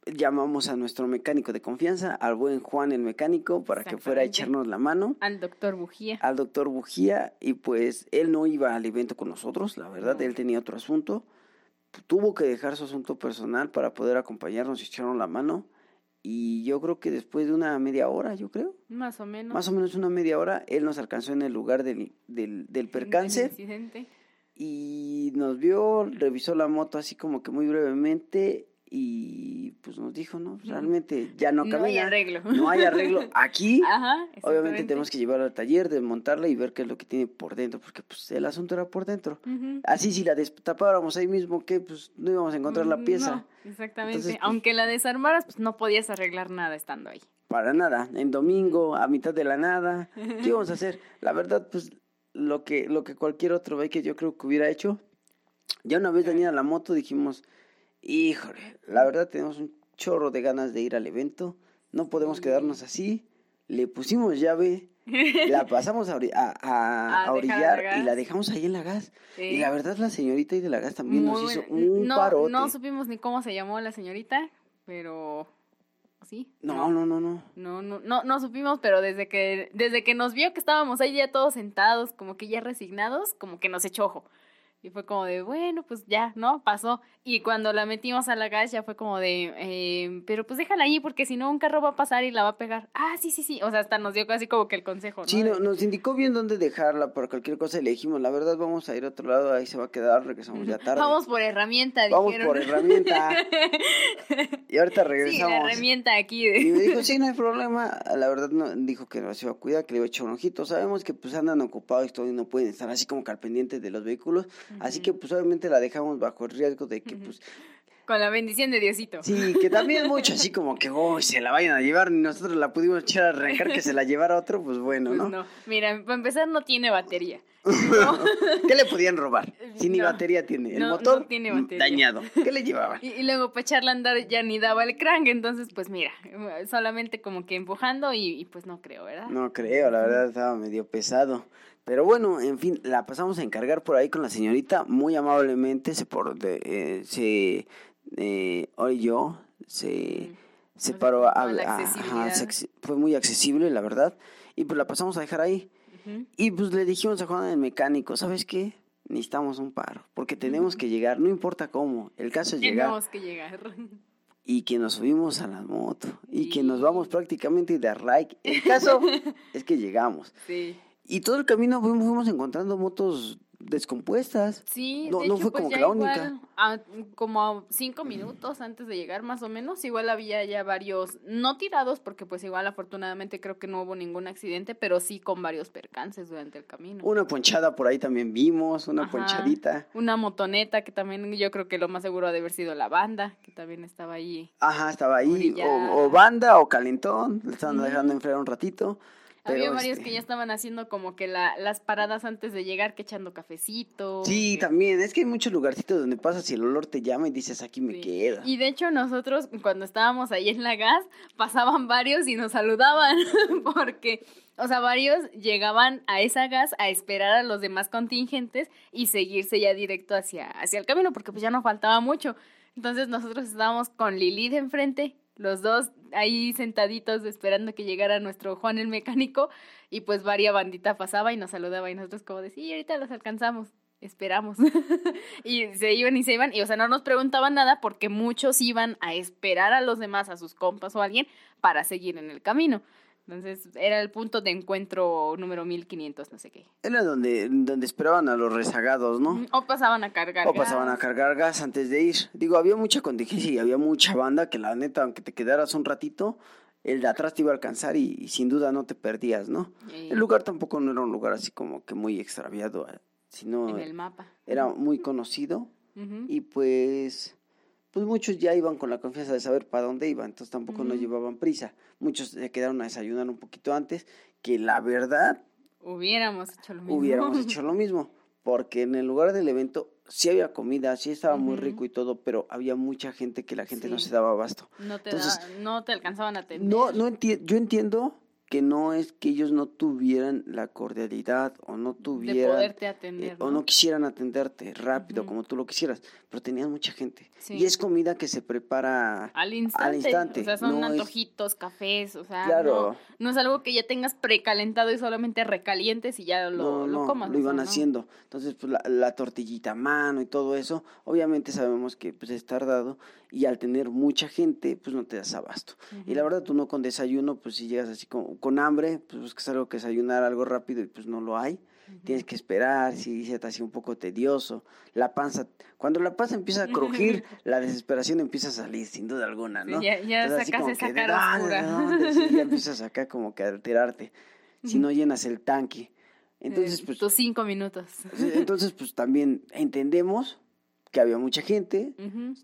llamamos a nuestro mecánico de confianza, al buen Juan el mecánico, para que fuera a echarnos la mano. Al doctor Bujía. Al doctor Bujía, y pues él no iba al evento con nosotros, la verdad, él tenía otro asunto. Tuvo que dejar su asunto personal para poder acompañarnos y echarnos la mano. Y yo creo que después de una media hora, yo creo. Más o menos. Más o menos una media hora, él nos alcanzó en el lugar del, del, del percance. Del y nos vio, revisó la moto así como que muy brevemente y pues nos dijo, no, realmente ya no camina. No hay arreglo. No hay arreglo. [laughs] Aquí, Ajá, obviamente tenemos que llevarla al taller, desmontarla y ver qué es lo que tiene por dentro, porque pues el asunto era por dentro. Así si la destapáramos ahí mismo, que pues no íbamos a encontrar la Mm, pieza. no, exactamente. Entonces, pues, Aunque la desarmaras, pues no podías arreglar nada estando ahí. Para nada. En domingo, a mitad de la nada. ¿Qué íbamos a hacer? [laughs] La verdad, pues lo que, lo que cualquier otro que yo creo que hubiera hecho. Ya una vez venía la moto, dijimos, híjole, la verdad tenemos un chorro de ganas de ir al evento. No podemos quedarnos así. Le pusimos llave, [laughs] la pasamos a, a, a- A orillar la y la dejamos ahí en la gas. Sí. Y la verdad, la señorita ahí de la gas también nos hizo un no, parote. No supimos ni cómo se llamó la señorita, pero... ¿Sí? no, no, no, no. No, no, no, no supimos, pero desde que, desde que nos vio que estábamos ahí ya todos sentados, como que ya resignados, como que nos echó ojo. Y fue como de, bueno, pues ya, ¿no? Pasó. Y cuando la metimos a la gas ya fue como de, eh, pero pues déjala ahí porque si no un carro va a pasar y la va a pegar. Ah, sí, sí, sí. O sea, hasta nos dio casi como que el consejo, ¿no? Sí, no, nos indicó bien dónde dejarla para cualquier cosa y le dijimos, la verdad vamos a ir a otro lado, ahí se va a quedar, regresamos ya tarde. Vamos por herramienta, Vamos dijeron. por herramienta. [laughs] Y ahorita Sí, regresamos. la herramienta aquí. Y me dijo, [laughs] sí, no hay problema. La verdad, no, dijo que nos iba a cuidar, que le iba a echar un ojito. Sabemos que pues andan ocupados y todo y no pueden estar así como que al pendiente de los vehículos. Así que pues obviamente la dejamos bajo el riesgo de que pues... Con la bendición de Diosito. Sí, que también mucho así como que, uy, se la vayan a llevar. Ni nosotros la pudimos echar a arrancar, que se la llevara otro, pues bueno, Pues ¿no? no. Mira, para empezar no tiene batería. [laughs] [laughs] ¿Qué le podían robar? Si ni No. batería tiene. El No, no motor tiene batería. dañado. ¿Qué le llevaban? Y, y luego para echarla a andar ya ni daba el crank, entonces pues mira, solamente como que empujando y, y, pues no creo, ¿verdad? No creo, la verdad estaba medio pesado. Pero bueno, en fin, la pasamos a encargar por ahí con la señorita. Muy amablemente se por de, eh, se eh, yo se, paró a, a- ajá, accesibilidad. se acce- fue muy accesible, la verdad. Y pues la pasamos a dejar ahí. Y pues le dijimos a Juan el mecánico, ¿sabes qué? Necesitamos un paro, porque tenemos que llegar, no importa cómo, el caso es llegar. Tenemos que llegar. [laughs] Y que nos subimos a la moto, y que nos vamos prácticamente de like. El caso [laughs] es que llegamos. Sí. Y todo el camino fuimos, fuimos encontrando motos descompuestas. Sí, No- de no hecho, fue pues como ya que la igual, única. a- como cinco minutos antes de llegar más o menos, igual había ya varios, no tirados, porque pues igual afortunadamente creo que no hubo ningún accidente, pero sí con varios percances durante el camino. Una ponchada por ahí también vimos, una Ajá. ponchadita. Una motoneta que también yo creo que lo más seguro ha de haber sido la banda, que también estaba ahí. Ajá, estaba ahí. O, o banda o calentón. Le estaban dejando enfriar un ratito. Había varios este, que ya estaban haciendo como que la, las paradas antes de llegar, que echando cafecito. Sí, que- también. Es que hay muchos lugarcitos donde pasas y el olor te llama y dices, aquí me Sí. quedo. Y de hecho nosotros cuando estábamos ahí en la gas pasaban varios y nos saludaban [laughs] porque, o sea, varios llegaban a esa gas a esperar a los demás contingentes y seguirse ya directo hacia, hacia el camino porque pues ya no faltaba mucho. Entonces nosotros estábamos con Lili de enfrente, los dos ahí sentaditos esperando que llegara nuestro Juan el mecánico y pues varia bandita pasaba y nos saludaba y nosotros como de, sí, ahorita los alcanzamos. Esperamos. [laughs] y se iban y se iban. Y, o sea, no nos preguntaban nada porque muchos iban a esperar a los demás, a sus compas o a alguien, para seguir en el camino. Entonces, era el punto de encuentro número 1500, no sé qué. Era donde, donde esperaban a los rezagados, ¿no? O pasaban a cargar. O pasaban a cargar gas antes de ir. Digo, había mucha contingencia y había mucha banda que la neta, aunque te quedaras un ratito, el de atrás te iba a alcanzar y, y sin duda no te perdías, ¿no? Y- El lugar tampoco no era un lugar así como que muy extraviado, eh, sino En el mapa. era muy conocido y pues pues muchos ya iban con la confianza de saber para dónde iban, entonces tampoco no Ujú. llevaban prisa. Muchos se quedaron a desayunar un poquito antes, que la verdad Hubiéramos hecho lo mismo. hubiéramos [laughs] hecho lo mismo, porque en el lugar del evento sí había comida, sí estaba muy rico y todo, pero había mucha gente que la gente no se daba abasto. No te, Entonces, da- no te alcanzaban a atender. No, no enti- yo entiendo que no es que ellos no tuvieran la cordialidad o no de tuvieran poderte eh, atender. o no quisieran atenderte rápido como tú lo quisieras, pero tenían mucha gente. Sí. Y es comida que se prepara Al instante. instante, O sea, son no es- antojitos, cafés, o sea, Claro. no, no es algo que ya tengas precalentado y solamente recalientes y ya lo, lo no, comas. lo o iban sea, haciendo. Entonces, pues la, la tortillita a mano y todo eso, obviamente sabemos que pues es tardado y al tener mucha gente, pues no te das abasto. Y la verdad, tú no con desayuno, pues si llegas así con, con hambre, pues buscas algo que desayunar, algo rápido y pues no lo hay. tienes que esperar, si se te hace un poco tedioso, la panza, cuando la panza empieza a crujir, [laughs] la desesperación empieza a salir, sin duda alguna, ¿no? Sí, ya ya Entonces, sacas esa que, cara "Ah, oscura. ¿de dónde?", sí, ya [laughs] empiezas acá como que a alterarte, si no llenas el tanque. Entonces, Eh, pues, Tus cinco minutos. Entonces, pues también entendemos que había mucha gente,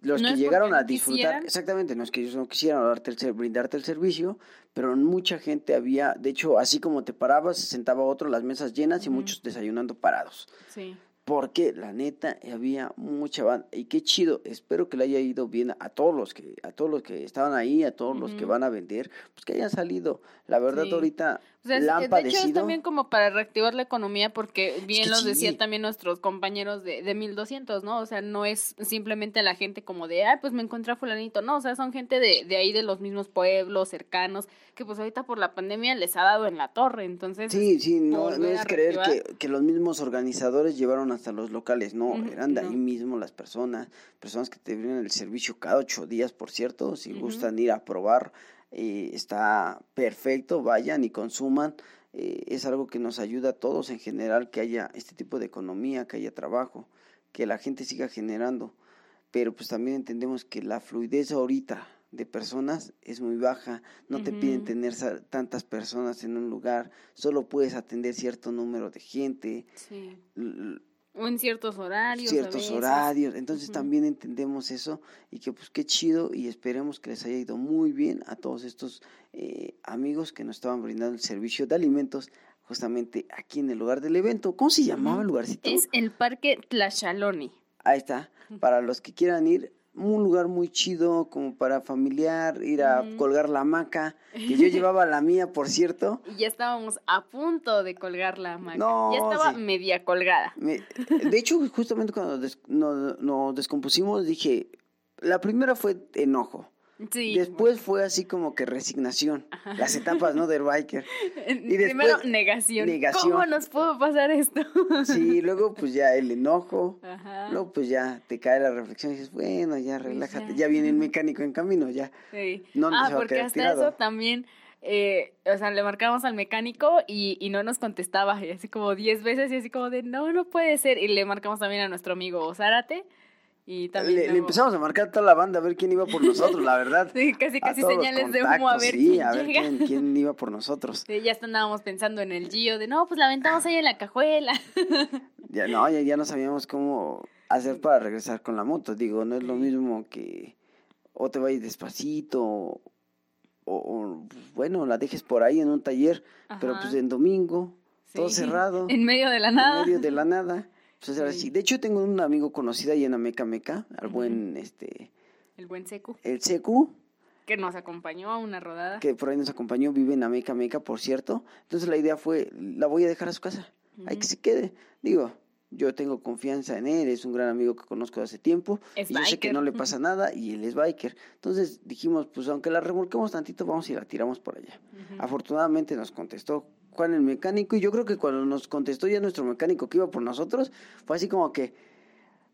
los No que llegaron a disfrutar, quisieran. exactamente, no es que ellos no quisieran darte el brindarte el servicio, pero mucha gente había, de hecho, así como te parabas, se sentaba otro, las mesas llenas y muchos desayunando parados. Sí. Porque la neta había mucha banda y qué chido, espero que le haya ido bien a todos los que a todos los que estaban ahí, a todos los que van a vender, pues que hayan salido. La verdad Sí. ahorita O sea, es- la han de hecho es también como para reactivar la economía porque bien que los decían sí. también nuestros compañeros de, de 1200, ¿no? O sea, no es simplemente la gente como de, ay, pues me encontré a fulanito, no, o sea, son gente de, de ahí de los mismos pueblos cercanos que pues ahorita por la pandemia les ha dado en la torre, entonces... Sí, sí, no, no es creer que, que los mismos organizadores llevaron hasta los locales, no, eran de no. ahí mismo las personas, personas que te brindan el servicio cada ocho días, por cierto, si gustan ir a probar, eh, está perfecto, vayan y consuman, eh, es algo que nos ayuda a todos en general, que haya este tipo de economía, que haya trabajo, que la gente siga generando, pero pues también entendemos que la fluidez ahorita de personas es muy baja, no te piden tener tantas personas en un lugar, solo puedes atender cierto número de gente, Sí. O en ciertos horarios. ciertos horarios, entonces también entendemos eso y que pues qué chido y esperemos que les haya ido muy bien a todos estos eh, amigos que nos estaban brindando el servicio de alimentos justamente aquí en el lugar del evento. ¿Cómo se llamaba el lugarcito? Es el Parque Tlachaloni. Ahí está, para los que quieran ir, un lugar muy chido como para familiar, ir a colgar la hamaca, que yo [laughs] llevaba la mía, por cierto. Y ya estábamos a punto de colgar la hamaca. No, ya estaba sí. media colgada. Me- de hecho, justamente cuando des- nos, nos descompusimos, dije, la primera fue enojo, Sí. después fue así como que resignación, las etapas, ¿no? Del biker. [laughs] y después, Primero, negación. negación. ¿Cómo nos pudo pasar esto? Sí, luego pues ya el enojo, Ajá. luego pues ya te cae la reflexión y dices, bueno, ya relájate, ya. ya viene el mecánico en camino, ya. Sí. no, ah, se va porque hasta tirado. eso también, eh, o sea, le marcamos al mecánico y, y no nos contestaba, y así como 10 veces y así como de, no, no puede ser. Y le marcamos también a nuestro amigo Zárate y también... Le, le empezamos a marcar a toda la banda a ver quién iba por nosotros, la verdad. [laughs] Sí, casi casi señales de humo a ver sí, quién a ver llega. quién, quién [laughs] iba por nosotros. Sí, ya estábamos pensando en el Gio de, no, pues la aventamos ahí en la cajuela. [laughs] Ya no, ya, ya no sabíamos cómo hacer para regresar con la moto. Digo, no es lo mismo que o te vayas despacito o, o, bueno, la dejes por ahí en un taller, pero Ajá. pues en domingo, todo Sí, cerrado, En medio de la en nada. medio de la nada. Pues era Sí. así. De hecho, tengo un amigo conocido ahí en Ameca Meca, al buen este El buen secu, el Secu, que nos acompañó a una rodada. que por ahí nos acompañó, vive en Ameca Meca, por cierto. Entonces la idea fue, la voy a dejar a su casa. Hay que se quede. Digo, yo tengo confianza en él, es un gran amigo que conozco de hace tiempo. Es y yo sé que no le pasa nada y él es biker. Entonces dijimos, pues aunque la remolquemos tantito, vamos y la tiramos por allá. Afortunadamente nos contestó Juan el mecánico y yo creo que cuando nos contestó ya nuestro mecánico que iba por nosotros, fue así como que,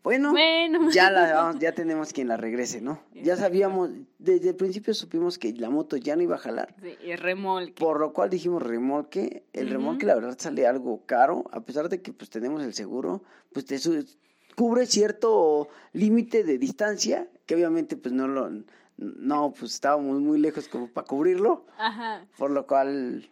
bueno, Bueno. ya la vamos- ya tenemos quien la regrese, ¿no? Ya sabíamos, desde el principio supimos que la moto ya no iba a jalar. Sí, y remolque. Por lo cual dijimos remolque. El remolque, Ujú. la verdad, sale algo caro. A pesar de que pues tenemos el seguro, pues te cubre cierto límite de distancia, que obviamente pues no lo no, pues estábamos muy lejos como para cubrirlo, Ajá. por lo cual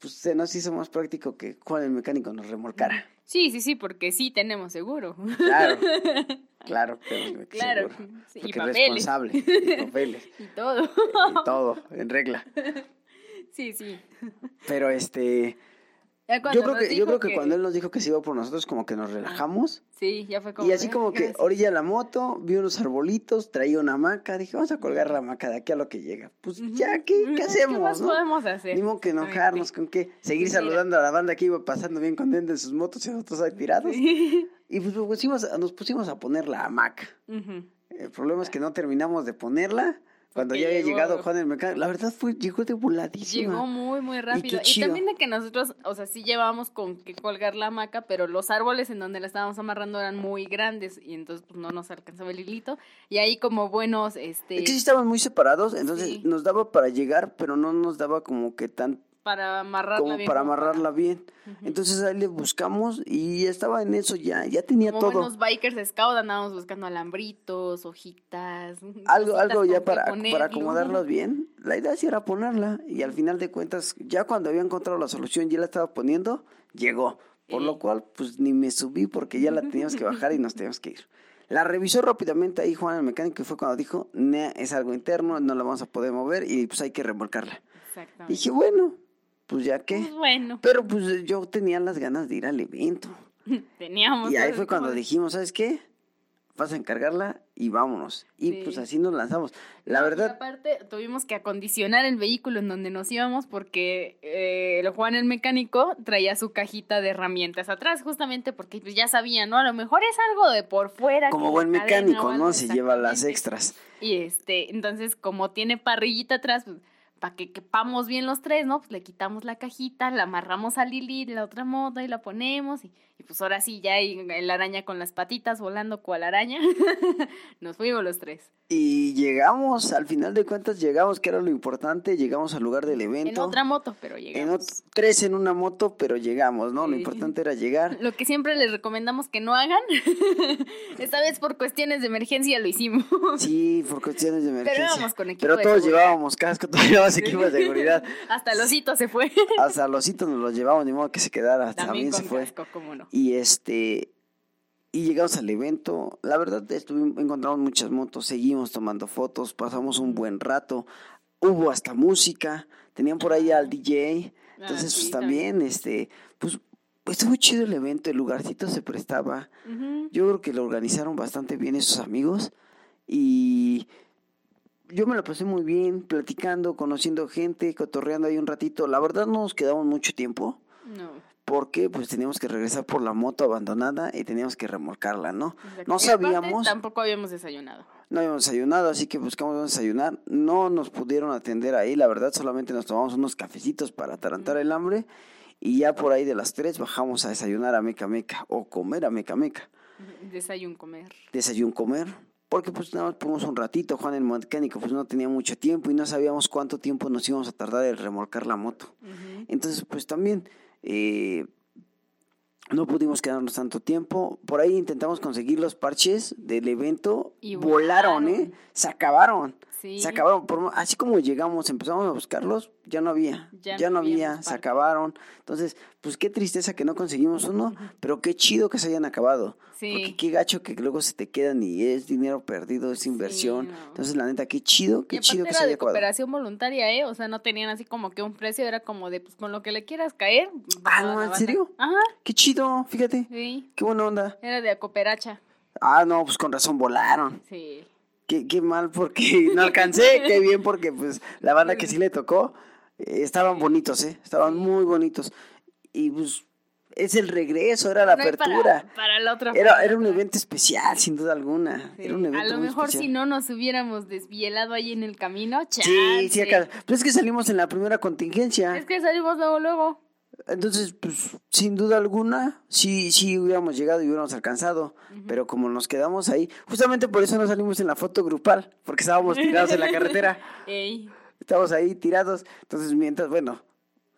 pues se nos hizo más práctico que Juan el mecánico nos remolcara. Sí, sí, sí, porque sí tenemos seguro. Claro, [laughs] claro, tenemos Claro. seguro, Sí, y porque papeles. responsable, y [laughs] papeles, Y todo. y todo, en regla. Sí, sí. Pero este, yo creo que, yo creo que cuando él nos dijo que se iba por nosotros, como que nos relajamos. Sí, ya fue como. Y así como que orilla la moto, vi unos arbolitos, traía una hamaca, dije, vamos a colgar la hamaca de aquí a lo que llega. Pues ya, ¿qué, qué hacemos? más no? podemos hacer? Ni modo que enojarnos, con qué, seguir saludando a la banda que iba pasando bien contenta en sus motos y nosotros ahí tirados. Sí. Y pues nos pusimos, a- nos pusimos a poner la hamaca. Ujú. El problema es que no terminamos de ponerla cuando ya había llegó- llegado Juan el mecánico. La verdad fue, llegó de voladísima. Llegó muy, muy rápido. Y, también de que nosotros, o sea, sí llevábamos con que colgar la hamaca, pero los árboles en donde la estábamos amarrando eran muy grandes y entonces pues no nos alcanzaba el hilito. Y ahí como buenos, este, Es que sí estaban muy separados, entonces Sí. nos daba para llegar, pero no nos daba como que tan para amarrarla como bien. para amarrarla bien. Entonces ahí le buscamos y estaba en eso ya, ya tenía Como todo. buenos bikers scout andábamos buscando alambritos, hojitas. Algo, cositas algo ya para, para acomodarlos bien. La idea sí era ponerla y al final de cuentas, ya cuando había encontrado la solución y ya la estaba poniendo, llegó. Por lo cual, pues ni me subí porque ya la teníamos que bajar y nos teníamos que ir. La revisó rápidamente ahí Juan el mecánico y fue cuando dijo, "Nah, es algo interno, no la vamos a poder mover y pues hay que remolcarla. Dije, bueno, pues ya que. Pues bueno, Pero pues yo tenía las ganas de ir al evento. [laughs] teníamos. Y ahí fue cuando dijimos, ¿sabes qué? Vas a encargarla y vámonos. Y Sí. pues así nos lanzamos. La No, verdad, aparte, tuvimos que acondicionar el vehículo en donde nos íbamos porque eh, el Juan el mecánico traía su cajita de herramientas atrás, justamente porque pues, ya sabía, ¿no? A lo mejor es algo de por fuera. como buen cadena mecánico, ¿no? Se lleva las extras. Y este, entonces, como tiene parrillita atrás, pues, para que quepamos bien los tres, ¿no? Pues le quitamos la cajita, la amarramos a Lili la otra moto y la ponemos. Y, y pues ahora sí, ya hay la araña con las patitas volando cual araña. [laughs] Nos fuimos los tres. Y llegamos, al final de cuentas llegamos, que era lo importante, llegamos al lugar del evento. En otra moto, pero En llegamos. ot- tres en una moto, pero llegamos, ¿no? Lo importante era llegar. Lo que siempre les recomendamos que no hagan. [laughs] Esta vez por cuestiones de emergencia lo hicimos. Sí, por cuestiones de emergencia. íbamos con equipo Pero de todos seguridad. llevábamos casco, todos llevábamos equipo de seguridad. [laughs] Hasta el osito se fue. Hasta los hitos nos los llevamos, ni modo que se quedara, También también, con se fue. casco, cómo no. Y este y llegamos al evento. La verdad estuvimos encontramos muchas motos, seguimos tomando fotos, pasamos un buen rato. Hubo hasta música, tenían por ahí al DJ. Entonces, Ah, sí, pues también este pues estuvo chido el evento, el lugarcito se prestaba. Yo creo que lo organizaron bastante bien esos amigos y yo me lo pasé muy bien platicando, conociendo gente, cotorreando ahí un ratito. La verdad no nos quedamos mucho tiempo. Porque pues teníamos que regresar por la moto abandonada y teníamos que remolcarla, ¿no? Exacto. No sabíamos, tampoco habíamos desayunado. no habíamos desayunado, así que buscamos dónde desayunar. No nos pudieron atender ahí, la verdad solamente nos tomamos unos cafecitos para atarantar el hambre y ya por ahí de las 3 bajamos a desayunar a Meca Meca o comer a Meca Meca. Desayuno, comer. desayuno comer. Porque pues nada más fuimos un ratito, Juan el mecánico pues no tenía mucho tiempo y no sabíamos cuánto tiempo nos íbamos a tardar en remolcar la moto. Entonces pues también eh, no pudimos quedarnos tanto tiempo. Por ahí intentamos conseguir los parches del evento. Y volaron, volaron. ¿eh? Se acabaron. Sí. Se acabaron. Por- así como llegamos, empezamos a buscarlos, ya no había. Ya Ya, no había se parches. acabaron. Entonces, pues qué tristeza que no conseguimos uno, pero qué chido que se hayan acabado. Sí. Porque qué gacho que luego se te quedan y es dinero perdido, es inversión. no. Entonces, la neta, qué chido, Y qué aparte chido que era se haya de acabado. cooperación voluntaria, ¿eh? O sea, no tenían así como que un precio, era como de, pues, con lo que le quieras caer. Ah, no, ¿en serio? Ajá, Qué chido, fíjate. sí. Qué buena onda. Era de cooperacha. Ah, no, pues con razón volaron. Sí. Qué, qué mal porque [laughs] no alcancé, qué bien porque pues la banda que sí le tocó eh, estaban bonitos, ¿eh? Estaban muy bonitos. Y pues es el regreso, era la No, y para- apertura. Para, la otra Era, era un evento especial, sin duda alguna. Sí. Era un evento A lo mejor especial. si no nos hubiéramos desvielado ahí en el camino, Sí, sí, chance. acá. Pero es que salimos en la primera contingencia. Es que salimos luego, luego. Entonces, pues, sin duda alguna, sí, sí hubiéramos llegado y hubiéramos alcanzado. Pero como nos quedamos ahí, justamente por eso no salimos en la foto grupal, porque estábamos [laughs] tirados en la carretera. Ey. Estábamos ahí tirados. Entonces, mientras, bueno,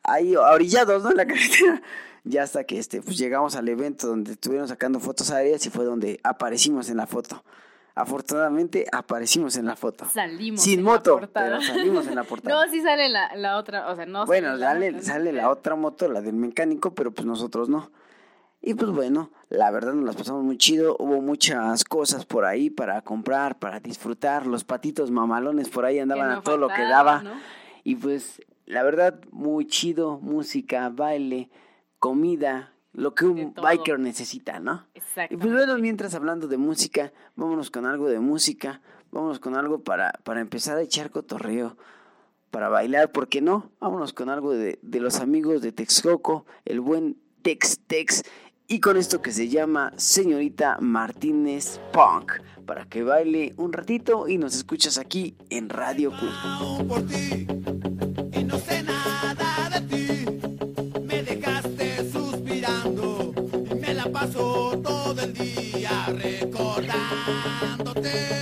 ahí orillados, ¿no? En la carretera. Ya hasta que este, pues llegamos al evento donde estuvieron sacando fotos aéreas y fue donde aparecimos en la foto. Afortunadamente aparecimos en la foto. Salimos. Sin en la moto, portada. pero salimos en la [laughs] portada. No, sí sale la, la otra, o sea, no Bueno, sale la sale, la otra moto, la del mecánico, pero pues nosotros no. Y pues bueno, la verdad nos las pasamos muy chido. Hubo muchas cosas por ahí para comprar, para disfrutar. Los patitos mamalones por ahí andaban no a todo lo que daba. ¿no? Y pues la verdad, muy chido. Música, baile, comida, lo que un biker necesita, ¿no? Y Exacto. pues bueno, mientras hablando de música, vámonos con algo de música. Vámonos con algo para, para empezar a echar cotorreo para bailar, ¿por qué no? Vámonos con algo de, de los amigos de Texcoco, el buen Tex Tex, y con esto que se llama Señorita Martínez Punk, para que baile un ratito y nos escuchas aquí en Radio Cool. day.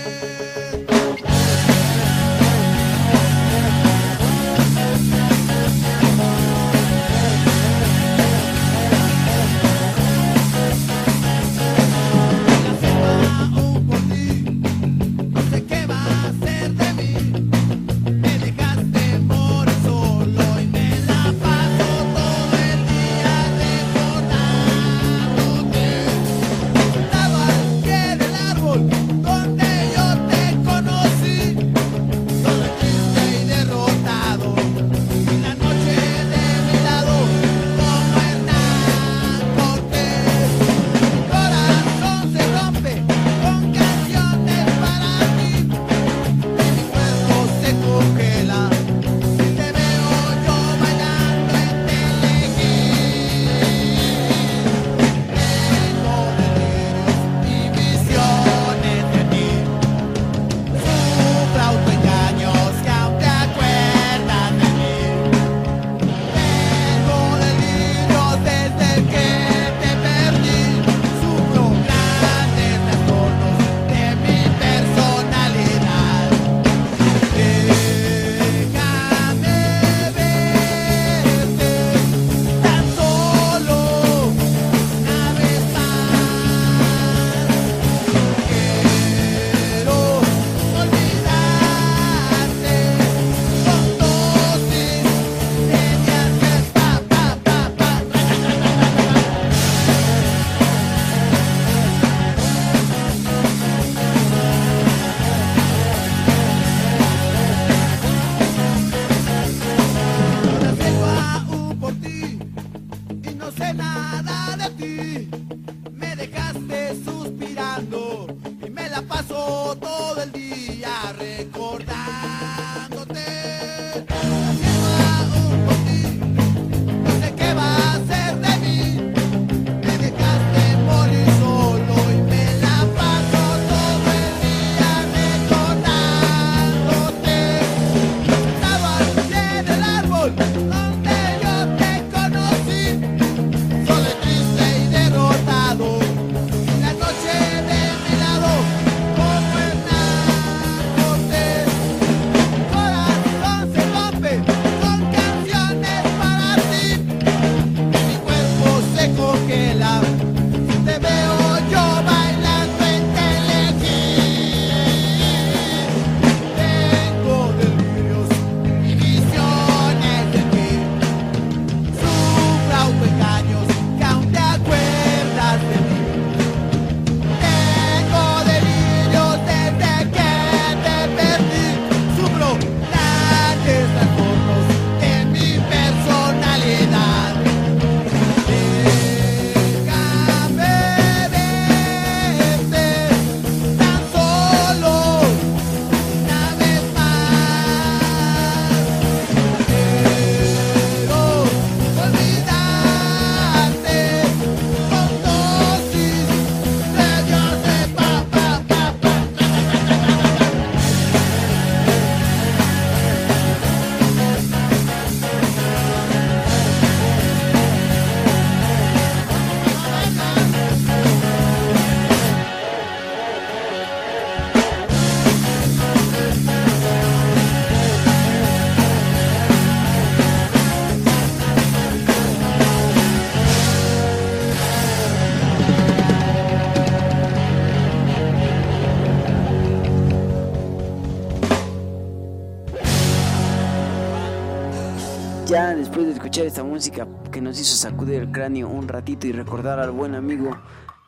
Música que nos hizo sacudir el cráneo un ratito y recordar al buen amigo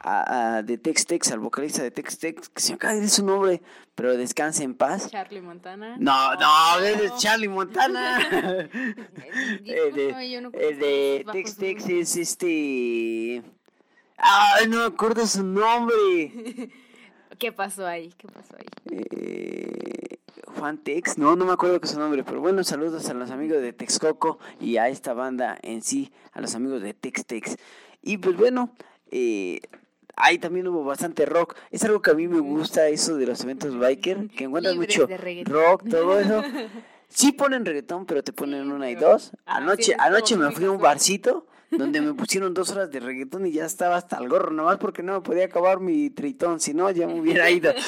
a- a de Tex Tex, al vocalista de Tex Tex, que se me acaba de decir su nombre, pero descanse en paz. Charlie Montana. No, no, es Charlie Montana. [laughs] [laughs] el de, no el de Tex Tex es este. Ay, no me acuerdo su nombre. [laughs] ¿Qué pasó ahí? ¿Qué pasó ahí? Eh, Juan Tex, no, no me acuerdo que su nombre, pero bueno, saludos a los amigos de Texcoco y a esta banda en sí, a los amigos de Tex Tex. Y pues bueno, eh, ahí también hubo bastante rock. Es algo que a mí me gusta, eso de los eventos biker, que encuentras Libres mucho rock, todo eso. Sí ponen reggaetón, pero te ponen Sí, una y dos. Anoche, anoche me fui a un barcito donde me pusieron dos horas de reggaetón y ya estaba hasta el gorro, nomás porque no me podía acabar mi tritón, si no ya me hubiera ido. [laughs]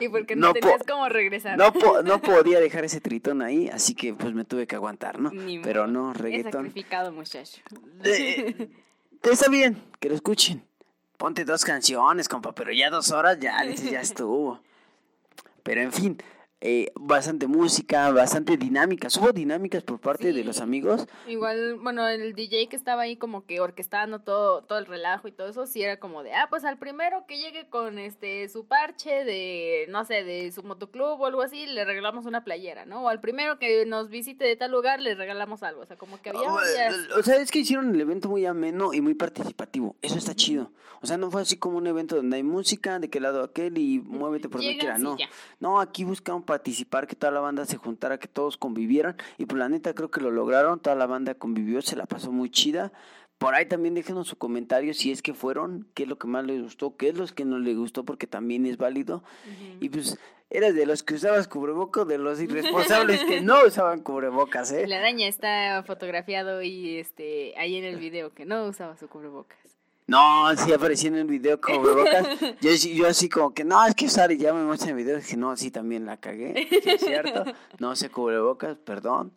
Y porque no, No tenías cómo regresar. No, po- no [laughs] podía dejar ese tritón ahí, así que pues me tuve que aguantar, ¿no? Ni Pero no, Es reggaetón. sacrificado, muchacho. Eh, está bien, que lo escuchen. Ponte dos canciones, compa, pero ya dos horas ya, ya [laughs] estuvo. Pero en fin, eh, bastante música, bastante dinámicas. Hubo dinámicas por parte de los amigos. Igual, bueno, el DJ que estaba ahí como que orquestando todo, todo el relajo y todo eso, sí era como de, ah, pues al primero que llegue con este su parche de, no sé, de su motoclub o algo así, le regalamos una playera, ¿no? O al primero que nos visite de tal lugar, le regalamos algo. O sea, como que había varias... O sea, es que hicieron el evento muy ameno y muy participativo. Eso está chido. O sea, no fue así como un evento donde hay música, de qué lado aquel y muévete por donde quiera. No. ya. No, aquí buscaron participar, que toda la banda se juntara, que todos convivieran. Y pues la neta creo que lo lograron. Toda la banda convivió, se la pasó muy chida. Por ahí también déjenos su comentario si es que fueron, qué es lo que más les gustó, qué es lo que no les gustó, porque también es válido. Y pues, ¿eras de los que usabas cubrebocas de los irresponsables que no usaban cubrebocas, eh? La araña está fotografiado y este ahí en el video que no usaba su cubrebocas. No, sí aparecía en el video cubrebocas. Yo, sí- yo así como que, no, es que usar y ya me muestran el video. Dije, no, sí, también la cagué. Sí, es cierto. No sé cubrebocas, perdón.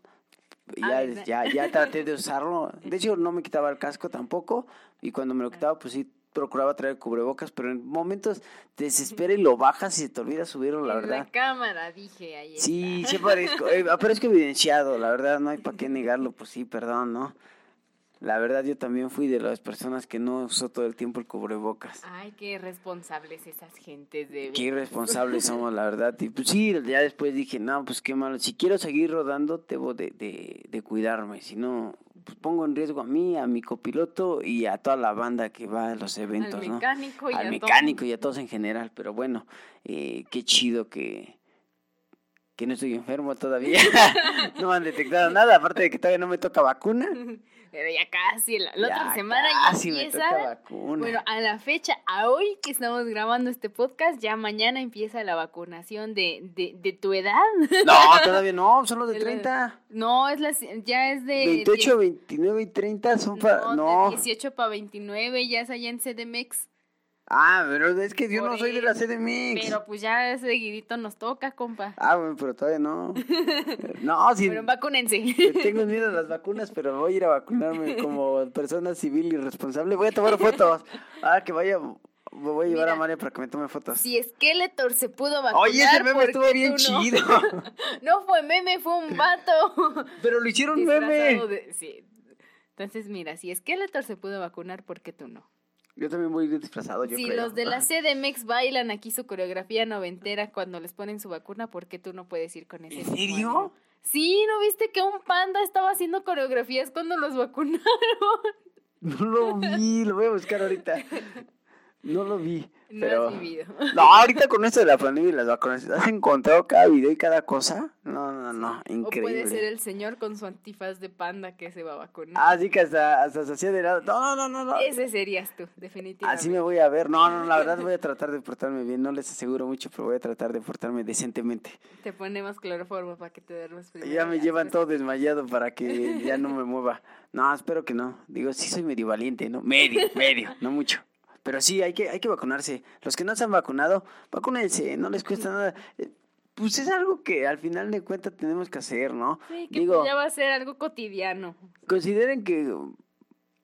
Ya, ya, ya traté de usarlo. De hecho, no me quitaba el casco tampoco. Y cuando me lo quitaba, pues sí, procuraba traer cubrebocas. Pero en momentos te desespera y lo bajas y se te olvida subirlo, la En verdad. cámara, dije ahí. Sí, sí aparezco, eh, aparezco evidenciado, la verdad, no hay para qué negarlo, pues sí, perdón, ¿no? La verdad, yo también fui de las personas que no usó todo el tiempo el cubrebocas. Ay, qué responsables esas gentes de... Qué [laughs] irresponsables somos, la verdad. Y pues sí, ya después dije, no, pues qué malo. Si quiero seguir rodando, debo de, de, de cuidarme. Si no, pues, pongo en riesgo a mí, a mi copiloto y a toda la banda que va a los eventos, Al ¿no? mecánico y Al a mecánico y a todos en general, pero bueno, eh, qué chido que, que no estoy enfermo todavía. [laughs] no me han detectado nada, aparte de que todavía no me toca vacuna. [laughs] Pero ya casi, la, la Ya otra semana ya casi me empieza. toca vacuna. Bueno, a la fecha, a hoy que estamos grabando este podcast, ya mañana empieza la vacunación de, de, de tu edad. No, todavía no, solo de [laughs] De la- 30. No, es la, ya es de... 28, 29 y 30 son para... No, No. de 18 para 29, ya es allá en CDMX. Ah, pero es que yo Por no soy de la CDMX. Pero pues ya seguidito nos toca, compa. Ah, bueno, pero todavía no. [laughs] No, sí. Pero vacúnense. le Tengo miedo a las vacunas, pero voy a ir a vacunarme como persona civil y responsable. Voy a tomar fotos. Ah, que vaya. Me voy a llevar Mira. a María para que me tome fotos. Si Skeletor se pudo vacunar. Oye, ese meme ¿por estuvo bien no? chido. [laughs] No fue meme, fue un vato. Pero lo hicieron meme. de- sí. Entonces, mira, si Skeletor se pudo vacunar, ¿por qué tú no? Yo también voy disfrazado, yo si creo. los de la [laughs] CDMX bailan aquí su coreografía noventera cuando les ponen su vacuna, ¿por qué tú no puedes ir con ese ¿En serio? Sí, ¿no viste que un panda estaba haciendo coreografías cuando los vacunaron? No lo vi, lo voy a buscar ahorita. [laughs] No lo vi. No pero... has vivido. [laughs] No, ahorita con esto de la pandemia y las vacunas, ¿has encontrado cada video y cada cosa? No, no, no, O increíble. puede ser el señor con su antifaz de panda que se va a vacunar. Ah, sí que hasta, hasta se hacía de lado. No, no, no, no, no. Ese serías tú, definitivamente. Así me voy a ver. No, no, la [laughs] verdad voy a tratar de portarme bien. No les aseguro mucho, pero voy a tratar de portarme decentemente. Te ponemos cloroformo para que te duermas primero. Ya me llevan todo desmayado para que ya no me [laughs] mueva. No, espero que no. Digo, sí soy medio valiente, ¿no? Medio, medio, no mucho. Pero sí, hay que, hay que vacunarse. Los que no se han vacunado, vacúnense, no les cuesta nada. Eh, Pues es algo que al final de cuentas tenemos que hacer, ¿no? Sí, que Digo, ya va a ser algo cotidiano. consideren que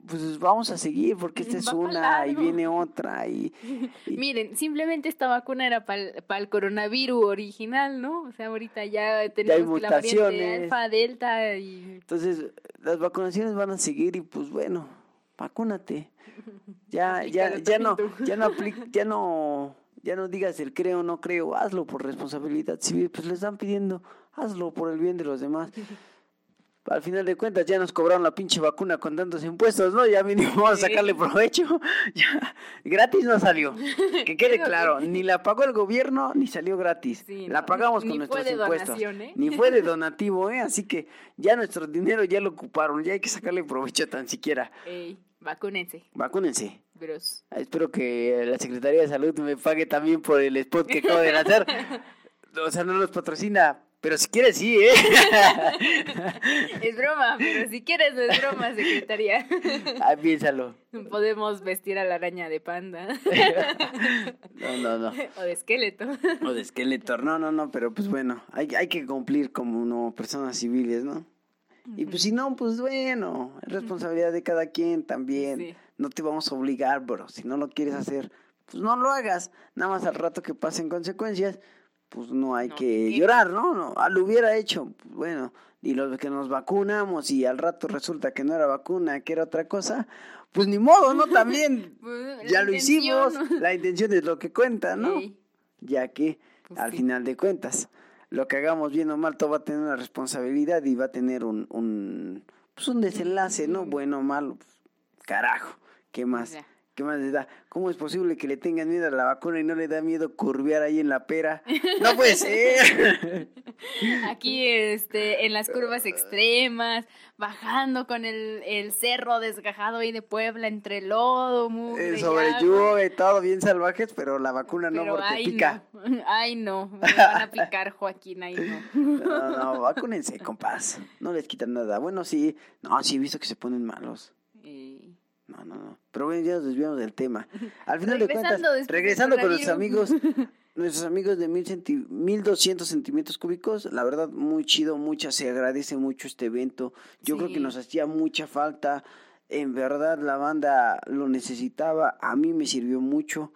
pues vamos a seguir porque esta es Va pa' una y viene otra y, [laughs] y- Miren, simplemente esta vacuna era para el coronavirus original, ¿no? O sea, ahorita ya tenemos que la variante mutaciones. alfa, delta y... entonces las vacunaciones van a seguir y pues bueno, vacúnate. [laughs] Ya ya ya no ya no apli- ya no ya no digas el creo o no creo, hazlo por responsabilidad civil, pues les están pidiendo, hazlo por el bien de los demás. [laughs] Al final de cuentas ya nos cobraron la pinche vacuna con tantos impuestos, ¿no? Ya mínimo vamos a sacarle provecho. [laughs] Ya, gratis no salió. [laughs] Que quede claro, ni la pagó el gobierno ni salió gratis. Sí, la pagamos ni con fue nuestros de impuestos. donación, ¿eh? Ni fue de [laughs] donativo, ¿eh? Así que ya nuestro dinero ya lo ocuparon, ya hay que sacarle provecho tan siquiera. Ey, vacúnense, Vacúnense. bros. Ah, Espero que la Secretaría de Salud me pague también por el spot que acabo de lanzar. O sea, no nos patrocina, pero si quieres sí, ¿eh? [laughs] Es broma, pero si quieres no es broma, secretaria. [laughs] Ah, piénsalo. Podemos vestir a la araña de panda [laughs] No, no, no. o de esqueleto. O de Skeletor, no, no, no, pero pues bueno, hay, hay que cumplir como uno, personas civiles, ¿no? Y pues si no, pues bueno, es responsabilidad de cada quien también. Sí. No te vamos a obligar, bro. Si no lo quieres hacer, pues no lo hagas. Nada más al rato que pasen consecuencias, pues no hay No que llorar, ¿no? no ah, lo hubiera hecho, bueno. Y los que nos vacunamos y al rato resulta que no era vacuna, que era otra cosa, pues ni modo, ¿no? [laughs] También Pues, ya lo hicimos. La intención es lo que cuenta, ¿no? Ya que Pues al sí. final de cuentas, lo que hagamos bien o mal, todo va a tener una responsabilidad y va a tener un, un, pues un desenlace, ¿no? Bueno o malo, pues, carajo, ¿qué más? Ya. ¿Qué más les da? ¿Cómo es posible que le tengan miedo a la vacuna y no le da miedo curvear ahí en la pera? ¡No puede ser! [laughs] Aquí este, en las curvas extremas, bajando con el, el cerro desgajado ahí de Puebla entre lodo, mugre, Eh, sobre y todo bien salvajes, pero la vacuna no porque ay, pica. no. [laughs] Ay, no. Me van a picar, Joaquín, ay, no. No, no, vacúnense, compás. No les quitan nada. Bueno, sí, no, sí he visto que se ponen malos. No, no, no. Pero bueno, ya nos desviamos del tema. [laughs] Al final de cuentas, Regresando con nuestros amigos, [laughs] nuestros amigos de mil centi- 1200 centímetros cúbicos, la verdad, muy chido, mucha, se agradece mucho este evento. Yo creo que nos hacía mucha falta. En verdad, la banda lo necesitaba. A mí me sirvió mucho.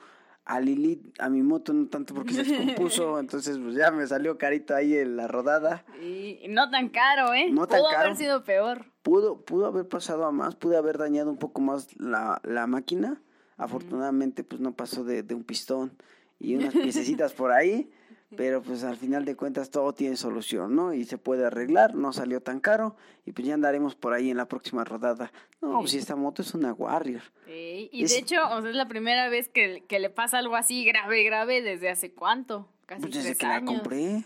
A Lilith, a mi moto no tanto porque se descompuso, [laughs] entonces pues ya me salió carito ahí en la rodada. Y no tan caro, ¿eh? No tan Pudo caro. haber sido peor. Pudo, pudo haber pasado a más, pude haber dañado un poco más la, la máquina. Afortunadamente, pues no pasó de, de un pistón. y unas [laughs] piececitas por ahí, pero pues al final de cuentas todo tiene solución, ¿no? Y se puede arreglar, no salió tan caro y pues ya andaremos por ahí en la próxima rodada. No, pues si esta moto es una Warrior. Sí, y de hecho, o sea, es la primera vez que, que, le pasa algo así grave, grave, ¿desde hace cuánto? Casi pues desde tres que años. la compré.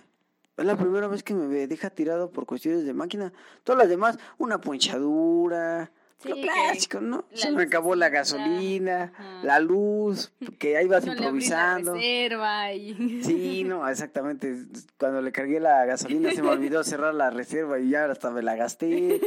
Es la primera vez que me deja tirado por cuestiones de máquina. Todas las demás, una ponchadura, Sí, lo clásico, ¿no? Se me acabó la gasolina, la luz, que ahí vas [laughs] No le abrí la improvisando. reserva y... [laughs] Sí, no, exactamente. Cuando le cargué la gasolina se me olvidó cerrar la reserva y ya hasta me la gasté.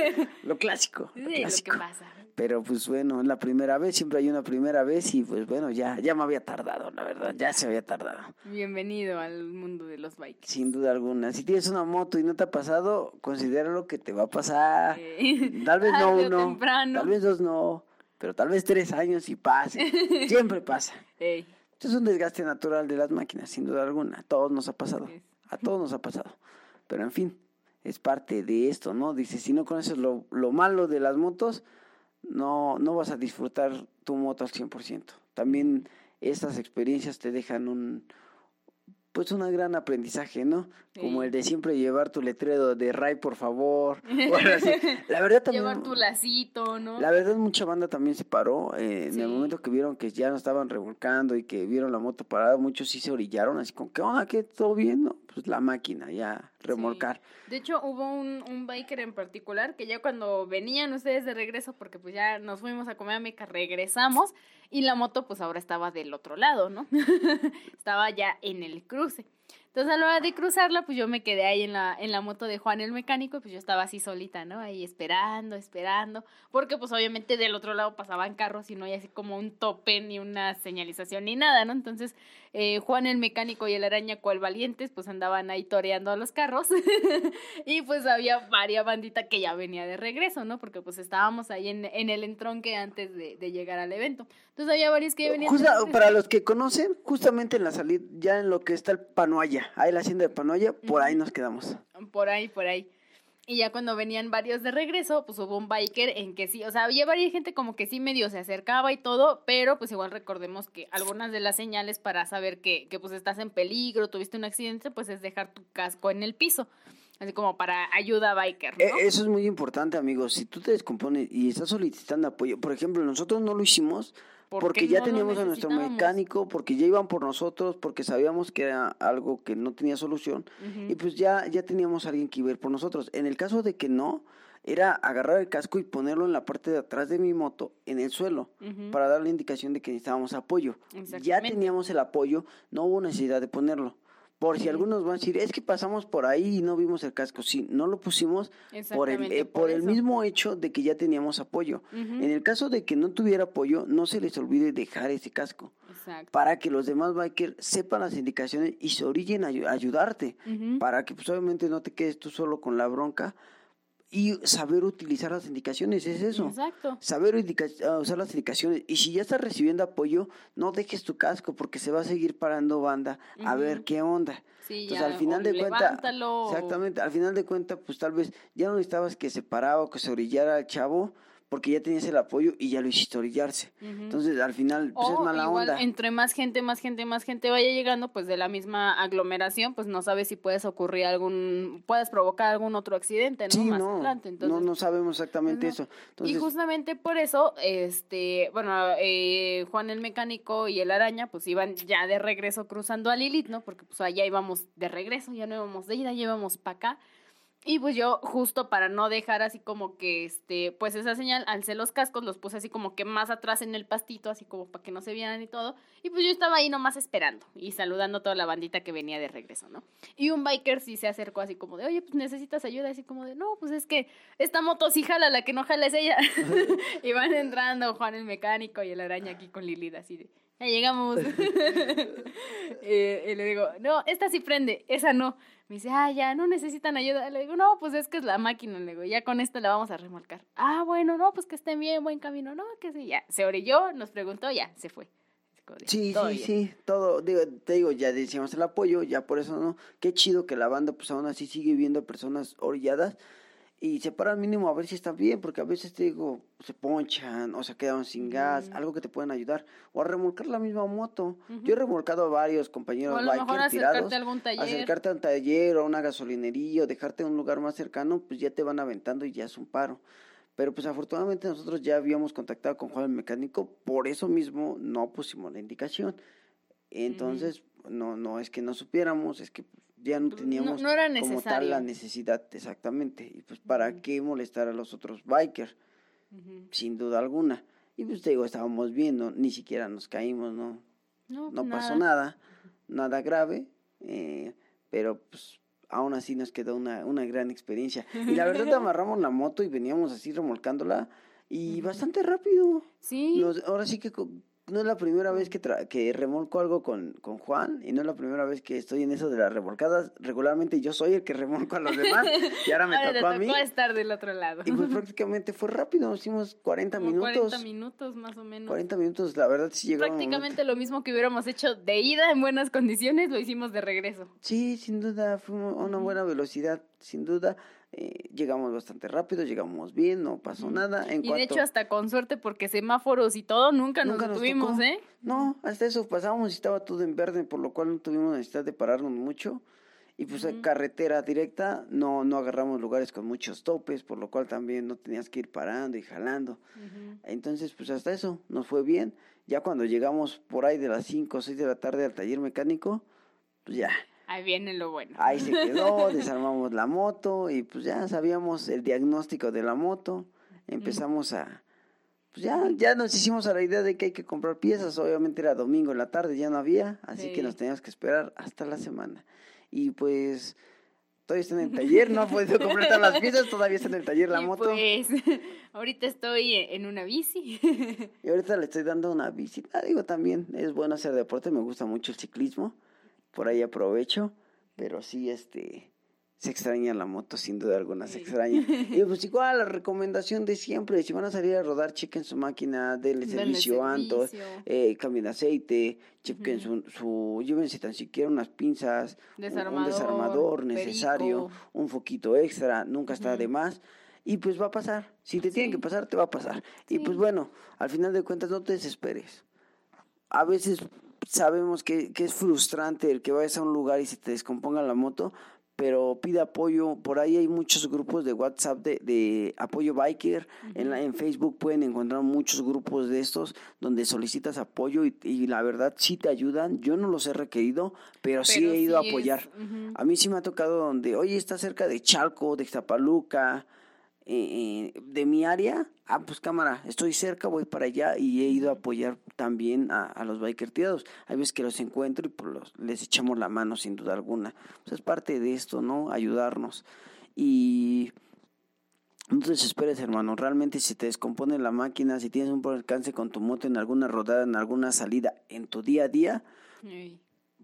Lo clásico, Sí, lo lo que clásico. pasa. Pero pues bueno, es la primera vez, siempre hay una primera vez y pues bueno, ya, ya me había tardado, la verdad, ya se había tardado. Bienvenido al mundo de los bikes. Sin duda alguna. Si tienes una moto y no te ha pasado, considéralo que te va a pasar. Eh, Tal vez [laughs] no uno, temprano. tal vez dos no, pero tal vez tres años y pase. [laughs] Siempre pasa. Esto es un desgaste natural de las máquinas, sin duda alguna. A todos nos ha pasado. A todos nos ha pasado. Pero en fin, es parte de esto, ¿no? Dice, si no conoces lo, lo malo de las motos, no, no vas a disfrutar tu moto al 100%. También estas experiencias te dejan un, pues un gran aprendizaje, ¿no? Como Sí. el de siempre llevar tu letrero de Ray, por favor. [laughs] o algo así. La verdad también... Llevar tu lacito, ¿no? La verdad, mucha banda también se paró. eh, En Sí. el momento que vieron que ya no estaban revolcando y que vieron la moto parada, muchos sí se orillaron, así como, ¿qué onda? ¿Qué? ¿Todo bien? No? Pues la máquina, ya, remolcar. De hecho, hubo un, un biker en particular que ya cuando venían ustedes de regreso, porque pues ya nos fuimos a comer a Meca, regresamos y la moto pues ahora estaba del otro lado, ¿no? [laughs] estaba ya en el cruce. Entonces a la hora de cruzarla, pues yo me quedé ahí en la, en la moto de Juan el mecánico y pues yo estaba así solita, ¿no? Ahí esperando, esperando, porque pues obviamente del otro lado pasaban carros y no hay así como un tope ni una señalización ni nada, ¿no? Entonces eh, Juan el mecánico y el araña cual valientes pues andaban ahí toreando a los carros [laughs] y pues había varias bandita que ya venía de regreso, ¿no? Porque pues estábamos ahí en, en el entronque antes de, de llegar al evento. Entonces había varios que ya venían de Justa- regreso. para los que conocen, justamente en la salida, ya en lo que está el Panoaya, ahí la hacienda de Panoaya, por ahí nos quedamos. Por ahí, por ahí. Y ya cuando venían varios de regreso, pues hubo un biker en que sí, o sea, había varias gente como que sí medio se acercaba y todo, pero pues igual recordemos que algunas de las señales para saber que, que pues estás en peligro, tuviste un accidente, pues es dejar tu casco en el piso. Así como para ayuda biker, ¿no? Eh, Eso es muy importante, amigos. Si tú te descompones y estás solicitando apoyo, por ejemplo, nosotros no lo hicimos ¿Por porque ya no teníamos a nuestro mecánico, porque ya iban por nosotros, porque sabíamos que era algo que no tenía solución y pues ya, ya teníamos a alguien que iba a ir por nosotros. En el caso de que no, era agarrar el casco y ponerlo en la parte de atrás de mi moto, en el suelo, para dar la indicación de que necesitábamos apoyo. Ya teníamos el apoyo, no hubo necesidad de ponerlo. Por si algunos van a decir, es que pasamos por ahí y no vimos el casco. Sí, no lo pusimos por el, eh, por el mismo hecho de que ya teníamos apoyo. En el caso de que no tuviera apoyo, no se les olvide dejar ese casco Exacto. para que los demás bikers sepan las indicaciones y se orillen a ayu- a ayudarte. Para que pues obviamente no te quedes tú solo con la bronca y saber utilizar las indicaciones, es eso. Exacto. Saber ah, usar las indicaciones. Y si ya estás recibiendo apoyo, no dejes tu casco porque se va a seguir parando banda a ver qué onda. Sí, Entonces, ya, al final de o- exactamente, al final de cuentas, pues tal vez ya no necesitabas que se parara o que se orillara el chavo, porque ya tenías el apoyo y ya lo hiciste orillarse. Entonces, al final, pues es mala igual, onda. entre más gente, más gente, más gente vaya llegando, pues de la misma aglomeración, pues no sabes si puedes ocurrir algún, puedes provocar algún otro accidente, ¿no? Sí, más no, adelante. no, Entonces, no sabemos exactamente Ajá. eso. Entonces, y justamente por eso, este, bueno, eh, Juan el mecánico y el araña, pues iban ya de regreso cruzando a Lilith, ¿no? Porque pues allá íbamos de regreso, ya no íbamos de ida, ya íbamos para acá. Y pues yo, justo para no dejar así como que, este, pues esa señal, alcé los cascos, los puse así como que más atrás en el pastito, así como para que no se vieran y todo. Y pues yo estaba ahí nomás esperando y saludando a toda la bandita que venía de regreso, ¿no? Y un biker sí se acercó así como de, oye, pues necesitas ayuda, así como de, no, pues es que esta moto sí jala, la que no jala es ella. [laughs] y van entrando Juan el mecánico y el araña aquí con Lilith, así de, ya llegamos. [laughs] [laughs] Eh, y le digo, no, esta sí prende, esa no. Me dice, ah, ya, no necesitan ayuda. Le digo, no, pues es que es la máquina. Le digo, ya con esto la vamos a remolcar. Ah, bueno, no, pues que estén bien, buen camino. No, que sí, ya. Se orilló, nos preguntó, ya, se fue. Sí, "Todo sí, bien". sí, todo, digo, te digo, ya decíamos el apoyo, ya por eso no, qué chido que la banda pues aún así sigue viendo personas orilladas y se paran mínimo a ver si están bien, porque a veces te digo, se ponchan o se quedan sin gas, algo que te pueden ayudar, o a remolcar la misma moto. Yo he remolcado a varios compañeros O a lo mejor acercarte tirados, a algún taller. acercarte a un taller o a una gasolinería o dejarte en un lugar más cercano, pues ya te van aventando y ya es un paro. Pero pues afortunadamente nosotros ya habíamos contactado con Juan el mecánico, por eso mismo no pusimos la indicación. Entonces, no, no es que no supiéramos, es que ya no teníamos no era como tal la necesidad exactamente. Y pues para qué molestar a los otros bikers, sin duda alguna. Y pues te digo, estábamos viendo, ni siquiera nos caímos, no, No, no pues pasó nada, nada grave, eh, pero pues aún así nos quedó una, una gran experiencia. Y la verdad [laughs] amarramos la moto y veníamos así remolcándola y bastante rápido. Sí. Nos- ahora sí que no es la primera vez que, tra- que remolco algo con, con Juan y no es la primera vez que estoy en eso de las remolcadas. Regularmente yo soy el que remolco a los demás y ahora me Ahora te tocó a mí. estar del otro lado. Y pues prácticamente fue rápido, hicimos 40 Como minutos. 40 minutos más o menos. 40 minutos, la verdad sí llegamos. Prácticamente lo mismo que hubiéramos hecho de ida en buenas condiciones, lo hicimos de regreso. Sí, sin duda, fue una buena velocidad, sin duda. Eh, llegamos bastante rápido, llegamos bien, no pasó nada. En Y cuanto, de hecho hasta con suerte porque semáforos y todo nunca, Nunca nos tocó. ¿eh? No, hasta eso pasábamos y estaba todo en verde, por lo cual no tuvimos necesidad de pararnos mucho. Y pues en carretera directa no, no agarramos lugares con muchos topes, por lo cual también no tenías que ir parando y jalando. Ujú. Entonces, pues hasta eso nos fue bien. Ya cuando llegamos por ahí de las 5 o 6 de la tarde al taller mecánico, pues ya, Ahí viene lo bueno. ahí se quedó, [laughs] desarmamos la moto y pues ya sabíamos el diagnóstico de la moto. Empezamos a, pues ya, ya nos hicimos a la idea de que hay que comprar piezas. Obviamente era domingo en la tarde, ya no había, así que Sí. nos teníamos que esperar hasta la semana. Y pues todavía está en el taller, no ha podido comprar todas las piezas, todavía está en el taller la [laughs] Y moto. Pues [laughs] ahorita estoy en una bici. Y ahorita le estoy dando una visita. Digo, también es bueno hacer deporte, me gusta mucho el ciclismo. Por ahí aprovecho. Pero sí, este. Se extraña la moto, sin duda alguna, se Sí. extraña. [laughs] Y pues igual, la recomendación de siempre, si van a salir a rodar, chequen su máquina, denle servicio antes, eh, cambien de aceite, chequen su, su, llévense tan siquiera unas pinzas, un- un Desarmador, desarmador necesario, perico. un foquito extra, nunca está de Ujú. más. Y pues va a pasar. Si te tiene que Sí. pasar, te va a pasar. Y pues Sí. bueno, al final de cuentas no te desesperes. A veces sabemos que, que es frustrante el que vayas a un lugar y se te descomponga la moto, pero pide apoyo. Por ahí hay muchos grupos de WhatsApp de, de apoyo biker. en, la- en Facebook pueden encontrar muchos grupos de estos donde solicitas apoyo y, y la verdad sí te ayudan. Yo no los he requerido, pero, sí Pero he ido sí a apoyar. A mí sí me ha tocado donde, oye, está cerca de Chalco, de Ixtapaluca, eh, de mi área. Ah, pues cámara, estoy cerca, voy para allá y he ido a apoyar también a, a los biker tirados. Hay veces que los encuentro y pues los- les echamos la mano sin duda alguna. Pues es parte de esto, ¿no? Ayudarnos. Y no te desesperes, hermano. Realmente si te descompone la máquina, si tienes un alcance con tu moto en alguna rodada, en alguna salida, en tu día a día,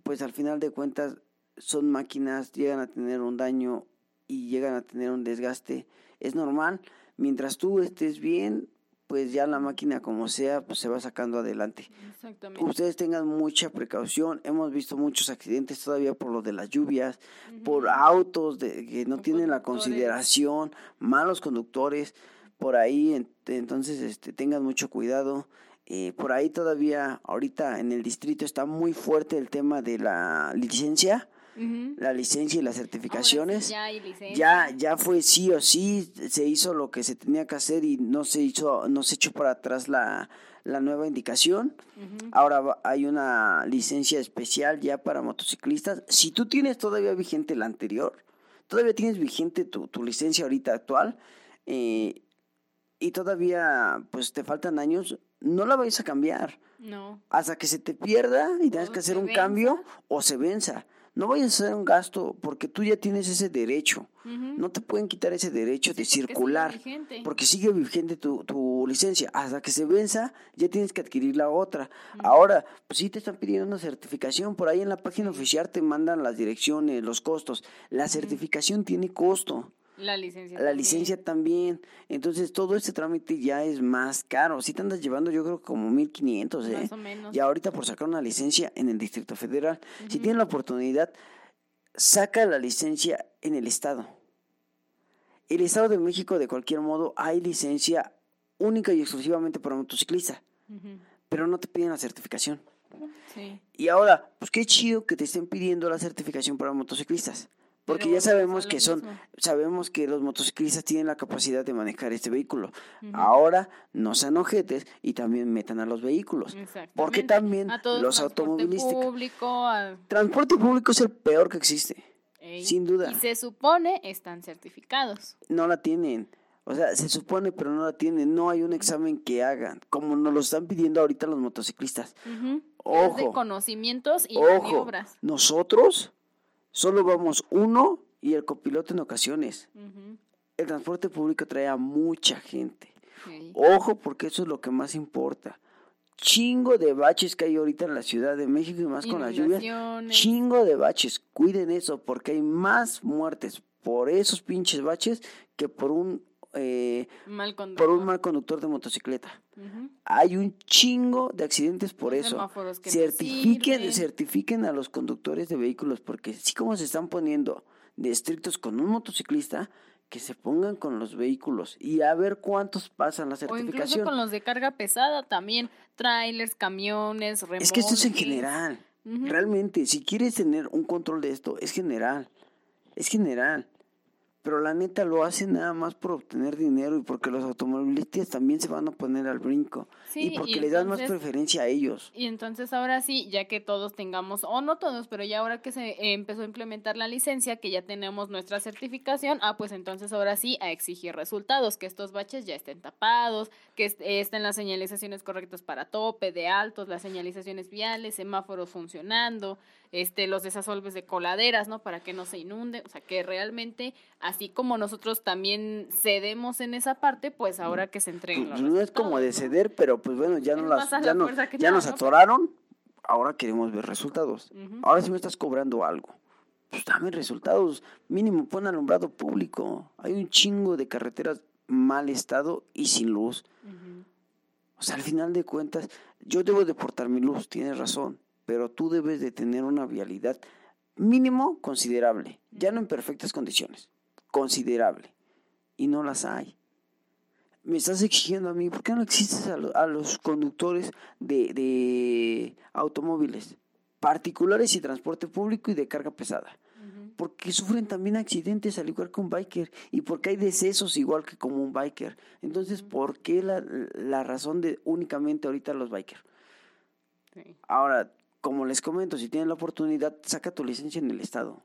pues al final de cuentas son máquinas, llegan a tener un daño y llegan a tener un desgaste. Es normal, mientras tú estés bien, pues ya la máquina como sea, pues se va sacando adelante. Exactamente. Ustedes tengan mucha precaución. Hemos visto muchos accidentes todavía por lo de las lluvias, por autos de, que no tienen la consideración, malos conductores. Por ahí, ent- entonces, este, tengan mucho cuidado. Eh, por ahí todavía, ahorita en el distrito está muy fuerte el tema de la licencia, La licencia y las certificaciones. ya hay licencia. Ya, ya fue sí o sí, se hizo lo que se tenía que hacer y no se hizo, no se echó para atrás la, la nueva indicación. Ahora hay una licencia especial ya para motociclistas. Si tú tienes todavía vigente la anterior, todavía tienes vigente tu, tu licencia ahorita actual, eh, y todavía pues te faltan años, no la vais a cambiar No. hasta que se te pierda y tengas que hacer un venza. cambio o se venza. No vayas a hacer un gasto porque tú ya tienes ese derecho. No te pueden quitar ese derecho de sigue circular. vigente. Porque sigue vigente tu, tu licencia. Hasta que se venza, ya tienes que adquirir la otra. Ahora, pues sí te están pidiendo una certificación. Por ahí en la página oficial te mandan las direcciones, los costos. La certificación tiene costo. La licencia. La también. licencia también. Entonces, todo este trámite ya es más caro. Si te andas llevando, yo creo que como 1500, ¿eh? Más o menos. Ya ahorita por sacar una licencia en el Distrito Federal. Si tienes la oportunidad, saca la licencia en el Estado. El Estado de México, de cualquier modo, hay licencia única y exclusivamente para motociclista, pero no te piden la certificación. Sí. Y ahora, pues qué chido que te estén pidiendo la certificación para motociclistas. Porque Pero ya sabemos volvemos a que son, mismo. sabemos que los motociclistas tienen la capacidad de manejar este vehículo. Ahora no sean ojetes y también metan a los vehículos. Porque también a los transporte automovilísticos. público, a- Transporte público es el peor que existe. Ey, Sin duda. Y se supone están certificados. No la tienen. O sea, se supone, pero no la tienen. No hay un examen que hagan, como nos lo están pidiendo ahorita los motociclistas. Ujú. Es de Ojo. conocimientos y Ojo, maniobras. nosotros solo vamos uno y el copiloto en ocasiones. El transporte público trae a mucha gente. Ojo, porque eso es lo que más importa. Chingo de baches que hay ahorita en la Ciudad de México y más con las lluvias. Chingo de baches. Cuiden eso, porque hay más muertes por esos pinches baches que por un eh, Mal por un mal conductor de motocicleta. Hay un chingo de accidentes por Los eso. no Certifiquen, certifiquen a los conductores de vehículos, porque así como se están poniendo de estrictos con un motociclista, que se pongan con los vehículos y a ver cuántos pasan la O incluso certificación. con los de carga pesada también. Trailers, camiones, remolques. Es que esto es en general. Realmente, si quieres tener un control de esto, es general. Es general. Pero la neta lo hacen nada más por obtener dinero y porque los automovilistas también se van a poner al brinco. Sí, y porque y le dan más preferencia a ellos. Y entonces ahora sí, ya que todos tengamos, o no todos, pero ya ahora que se eh, empezó a implementar la licencia, que ya tenemos nuestra certificación, ah, pues entonces ahora sí a exigir resultados, que estos baches ya estén tapados, que est- estén las señalizaciones correctas para tope, de altos, las señalizaciones viales, semáforos funcionando, este, los desasolves de coladeras, ¿no? Para que no se inunde, o sea, que realmente, así como nosotros también cedemos en esa parte, pues ahora que se entreguen los no es como de ceder, pero pues bueno, ya, no las, ya, la no- ya nada, nos ¿no? atoraron, ahora queremos ver resultados. Ahora sí me estás cobrando algo. Pues dame resultados, mínimo pon alumbrado público. Hay un chingo de carreteras mal estado y sin luz. O sea, al final de cuentas, yo debo de portar mi luz, tienes razón, pero tú debes de tener una vialidad mínimo considerable, ya no en perfectas condiciones, considerable, y no las hay. Me estás exigiendo a mí, ¿por qué no existes a, lo- a los conductores de, de automóviles particulares y transporte público y de carga pesada? Porque sufren también accidentes al igual que un biker y porque hay decesos igual que como un biker. Entonces, ¿por qué la, la razón de únicamente ahorita los bikers? Sí. Ahora, como les comento, si tienes la oportunidad, saca tu licencia en el estado.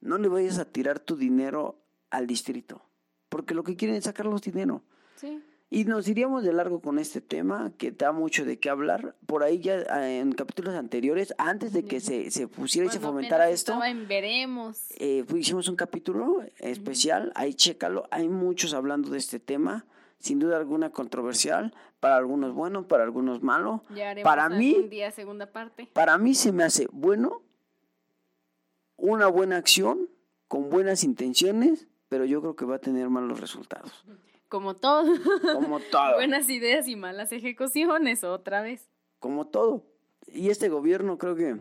No le vayas a tirar tu dinero al distrito, porque lo que quieren es sacar los dinero. Sí. Y nos iríamos de largo con este tema, que da mucho de qué hablar. Por ahí ya eh, en capítulos anteriores, antes de que se, se pusiera y se fomentara esto, en veremos. eh, pues, hicimos un capítulo especial, ahí chécalo, hay muchos hablando de este tema, sin duda alguna controversial, para algunos bueno, para algunos malo. Ya haremos Para algún mí, día segunda parte. para mí se me hace bueno, una buena acción, con buenas intenciones, pero yo creo que va a tener malos resultados, Como todo. como todo, [laughs] Buenas ideas y malas ejecuciones, otra vez. como todo. Y este gobierno creo que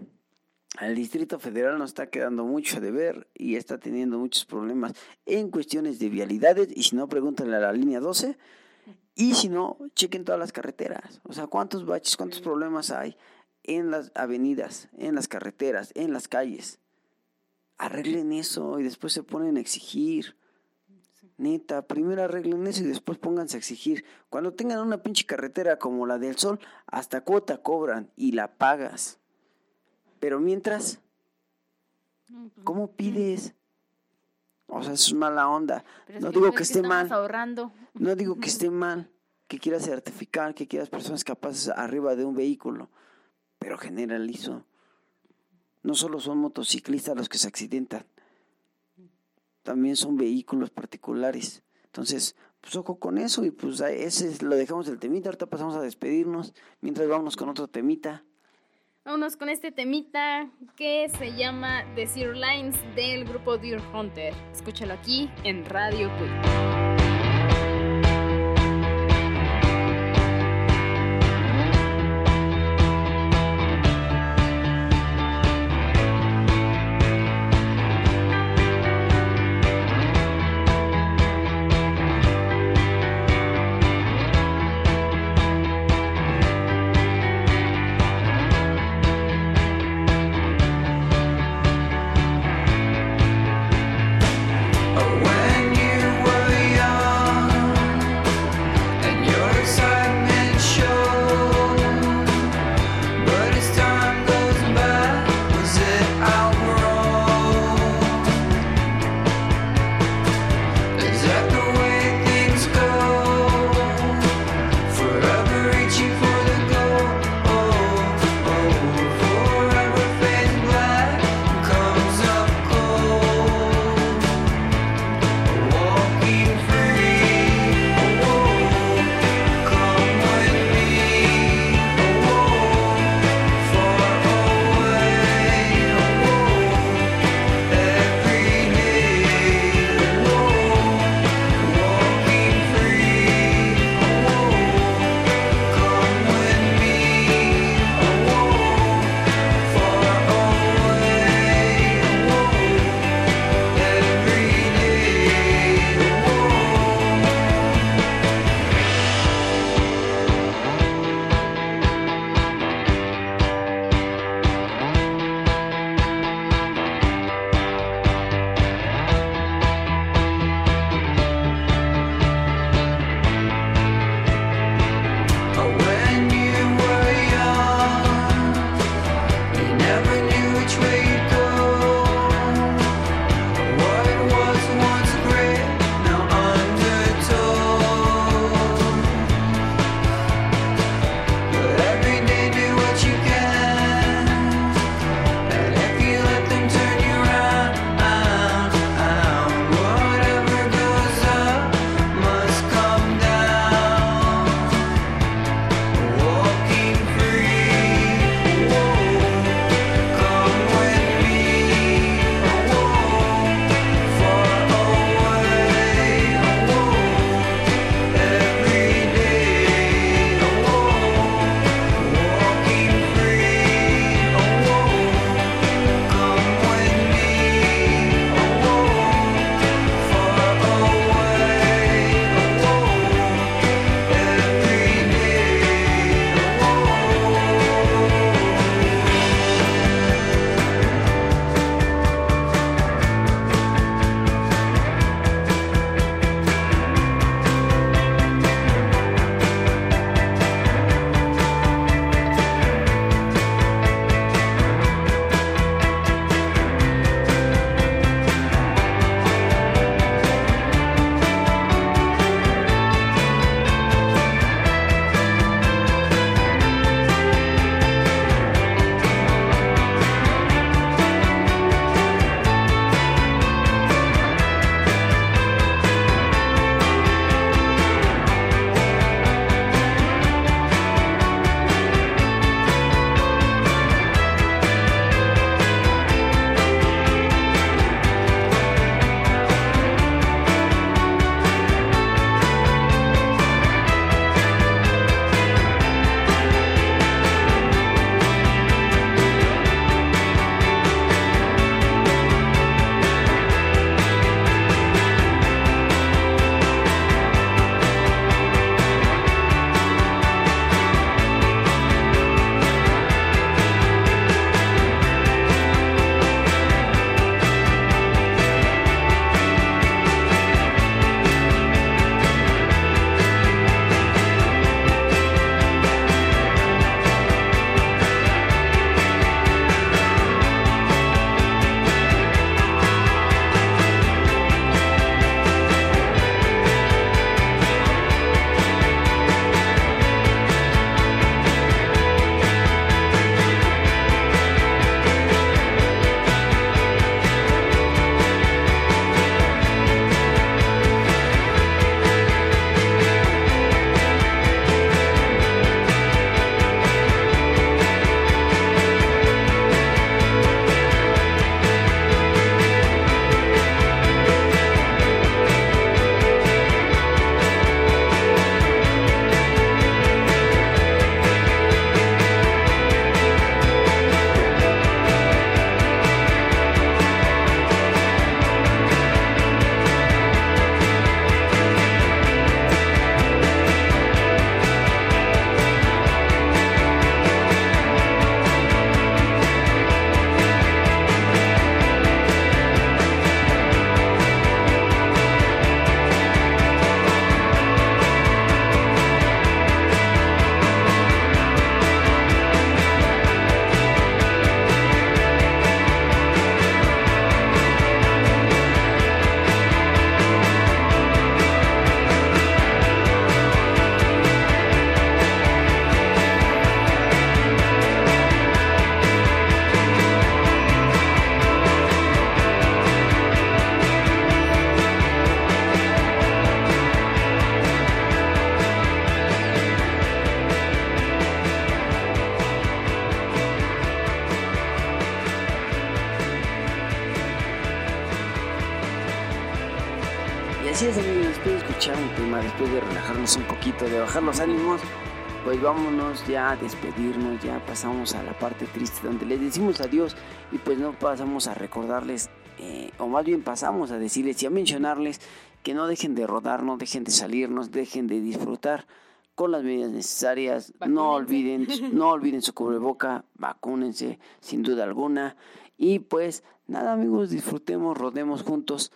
al Distrito Federal nos está quedando mucho de ver y está teniendo muchos problemas en cuestiones de vialidades. Y si no, pregúntenle a la línea 12. Y si no, chequen todas las carreteras. O sea, cuántos baches, cuántos problemas hay en las avenidas, en las carreteras, en las calles. Arreglen eso y después se ponen a exigir. Neta, primero arreglen eso y después pónganse a exigir. Cuando tengan una pinche carretera como la del sol, hasta cuota cobran y la pagas. Pero mientras, ¿cómo pides? O sea, eso es mala onda. pero No digo que es esté mal. ahorrando. No digo que [laughs] esté mal, que quieras certificar, que quieras personas capaces arriba de un vehículo, pero generalizo. No solo son motociclistas los que se accidentan, también son vehículos particulares. Entonces, pues ojo con eso y pues ese es- lo dejamos del temita, ahorita pasamos a despedirnos, mientras vamos con otro temita. Vámonos con este temita que se llama The Zero Lines del grupo Deer Hunter. Escúchalo aquí en Radio Quick. Vámonos ya a despedirnos, ya pasamos a la parte triste donde les decimos adiós y pues no pasamos a recordarles, eh, o más bien pasamos a decirles y a mencionarles que no dejen de rodar, no dejen de salirnos, dejen de disfrutar con las medidas necesarias, no olviden, no olviden su cubreboca, vacúnense sin duda alguna. Y pues nada amigos, disfrutemos, rodemos juntos.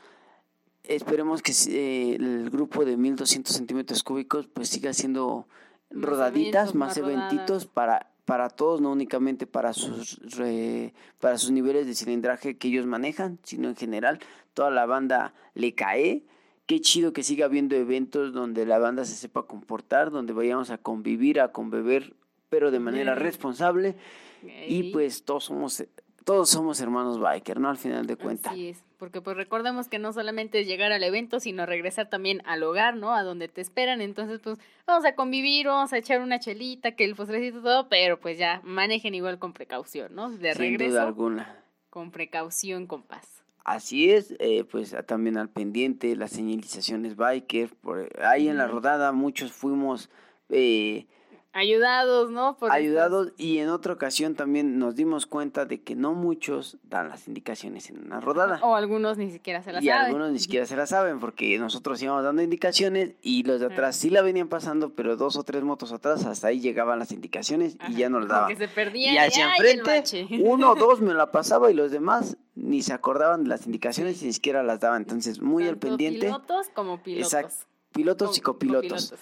Esperemos que eh, el grupo de 1200 centímetros cúbicos pues siga siendo rodaditas, más, eventitos para, para todos, no únicamente para sus, para sus niveles de cilindraje que ellos manejan, sino en general, toda la banda le cae. Qué chido que siga habiendo eventos donde la banda se sepa comportar, donde vayamos a convivir, a conbeber, pero de manera responsable. Y pues todos somos todos somos hermanos biker, ¿no? Al final de cuentas. Así es, porque pues recordemos que no solamente es llegar al evento, sino regresar también al hogar, ¿no? A donde te esperan. Entonces, pues vamos a convivir, vamos a echar una chelita, que el postrecito todo, pero pues ya manejen igual con precaución, ¿no? De Sin duda alguna. Con precaución, con paz. Así es, eh, pues también al pendiente, las señalizaciones biker. Por, ahí en la rodada muchos fuimos... Eh, Ayudados, ¿no? Ayudados y en otra ocasión también nos dimos cuenta de que no muchos dan las indicaciones en una rodada. O algunos ni siquiera se las saben. Y algunos ni siquiera se las saben porque nosotros íbamos dando indicaciones y los de atrás sí la venían pasando, pero dos o tres motos atrás hasta ahí llegaban las indicaciones y ya no las daban. se perdían. Y hacia enfrente, [laughs] uno o dos me la pasaba y los demás ni se acordaban de las indicaciones y ni siquiera las daban. Entonces, muy al pendiente. Pilotos como pilotos. Exacto pilotos y copilotos.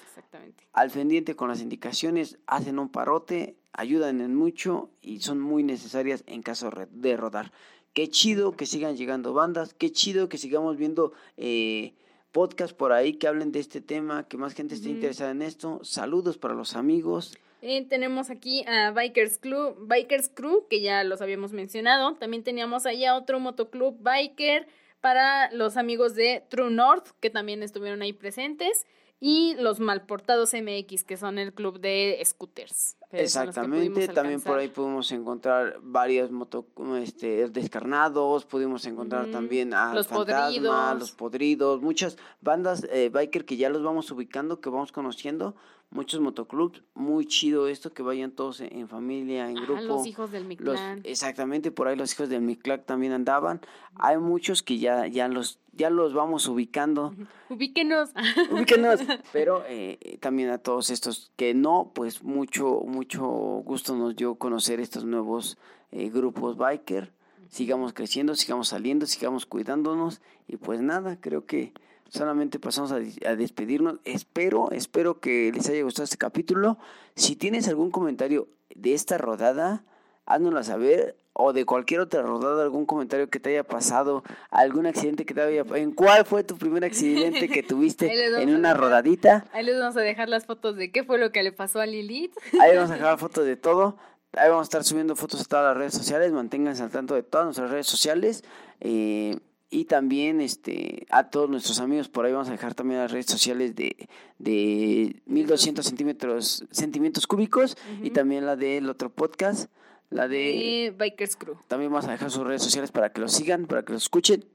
Al pendiente con las indicaciones, hacen un parote, ayudan en mucho y son muy necesarias en caso de rodar. Qué chido que sigan llegando bandas, qué chido que sigamos viendo eh, podcasts por ahí que hablen de este tema, que más gente esté interesada en esto. Saludos para los amigos. Eh, tenemos aquí a Bikers Club, Bikers Crew, que ya los habíamos mencionado. También teníamos ahí a otro motoclub biker para los amigos de True North, que también estuvieron ahí presentes, y los Malportados MX, que son el club de scooters. Exactamente, también por ahí pudimos encontrar varios moto, este, descarnados, pudimos encontrar también a los podridos. los podridos, muchas bandas eh, biker que ya los vamos ubicando, que vamos conociendo, muchos motoclubs, muy chido esto, que vayan todos en, familia, en grupo. los hijos del Miclan. exactamente, por ahí los hijos del Miclac también andaban. Hay muchos que ya, ya los ya los vamos ubicando. Ubíquenos. [laughs] Ubíquenos. Pero [laughs] eh, también a todos estos que no, pues mucho, mucho gusto nos dio conocer estos nuevos eh, grupos biker. Sigamos creciendo, sigamos saliendo, sigamos cuidándonos. Y pues nada, creo que solamente pasamos a, a, despedirnos. Espero, espero que les haya gustado este capítulo. Si tienes algún comentario de esta rodada, háznoslo saber o de cualquier otra rodada, algún comentario que te haya pasado, algún accidente que te haya ¿En cuál fue tu primer accidente que [laughs] tuviste en una rodadita? Ahí les vamos a dejar las fotos de qué fue lo que le pasó a Lilith. Ahí vamos a [laughs] dejar fotos de todo. Ahí vamos a estar subiendo fotos a todas las redes sociales. Manténganse al tanto de todas nuestras redes sociales. Eh, y también este a todos nuestros amigos por ahí vamos a dejar también las redes sociales de, de 1200 centímetros centímetros cúbicos y también la del otro podcast la de Bikers Crew. También vamos a dejar sus redes sociales para que lo sigan, para que lo escuchen.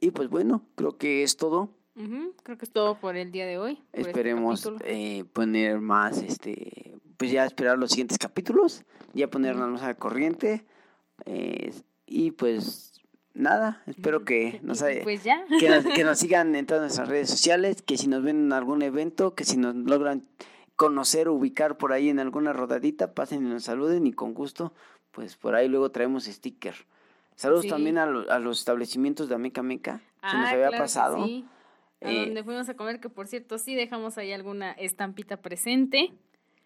Y pues bueno, creo que es todo. Creo que es todo por el día de hoy. Este Esperemos eh, poner más, este, pues ya esperar los siguientes capítulos, ya ponernos más al corriente. Eh, y pues nada, espero que nos, pues ya. que nos, que [laughs] nos sigan en todas nuestras redes sociales, que si nos ven en algún evento, que si nos logran conocer, ubicar por ahí en alguna rodadita, pasen y nos saluden y con gusto, pues por ahí luego traemos sticker. Saludos también a, a, los establecimientos de Ameca Meca, se nos ah, había pasado. Sí. A eh, donde fuimos a comer, que por cierto sí dejamos ahí alguna estampita presente.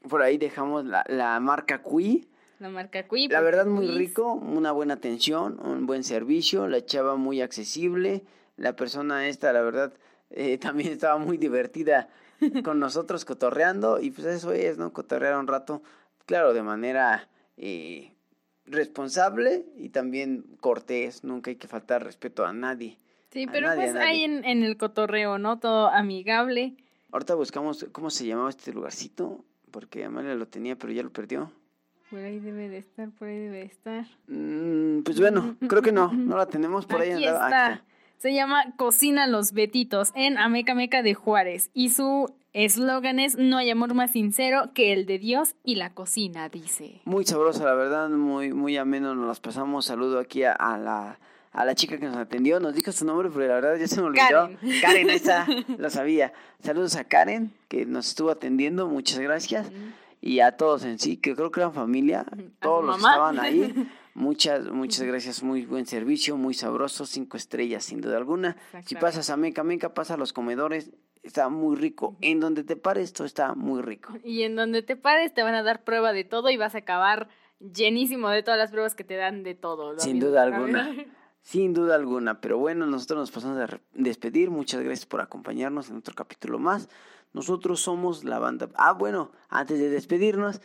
Por ahí dejamos la, la marca Cui. La marca. La verdad muy rico, una buena atención, un buen servicio, la chava muy accesible, la persona esta, la verdad, eh, [laughs] también estaba muy divertida con nosotros cotorreando y pues eso es, ¿no? Cotorrear un rato, claro, de manera eh, responsable y también cortés, nunca hay que faltar respeto a nadie. Sí, pero pues hay en, en el cotorreo, ¿no? Todo amigable. Ahorita buscamos cómo se llamaba este lugarcito, porque Amalia lo tenía, pero ya lo perdió. Por ahí debe de estar, por ahí debe de estar. Mm, pues bueno, creo que no, no la tenemos por ahí. Está. Se llama Cocina los Betitos en Ameca Meca de Juárez. Y su eslogan es No hay amor más sincero que el de Dios y la cocina, dice. Muy sabrosa, la verdad, muy, muy ameno. Nos las pasamos. Saludo aquí a, a la a la chica que nos atendió, nos dijo su nombre, pero la verdad ya se me olvidó. Karen. Karen, esa [laughs] lo sabía. Saludos a Karen, que nos estuvo atendiendo, muchas gracias. Y a todos en sí, que creo que eran familia, todos los que estaban ahí. [laughs] Muchas, muchas gracias, muy buen servicio, muy sabroso, cinco estrellas sin duda alguna. Si pasas a Meca, Meca, pasa a los comedores, está muy rico. En donde te pares, esto está muy rico. [laughs] Y en donde te pares te van a dar prueba de todo y vas a acabar llenísimo de todas las pruebas que te dan de todo. Sin duda alguna. [laughs] Sin duda alguna, pero bueno, nosotros nos pasamos a despedir. Muchas gracias por acompañarnos en otro capítulo más. Nosotros somos la banda. Ah, bueno, antes de despedirnos,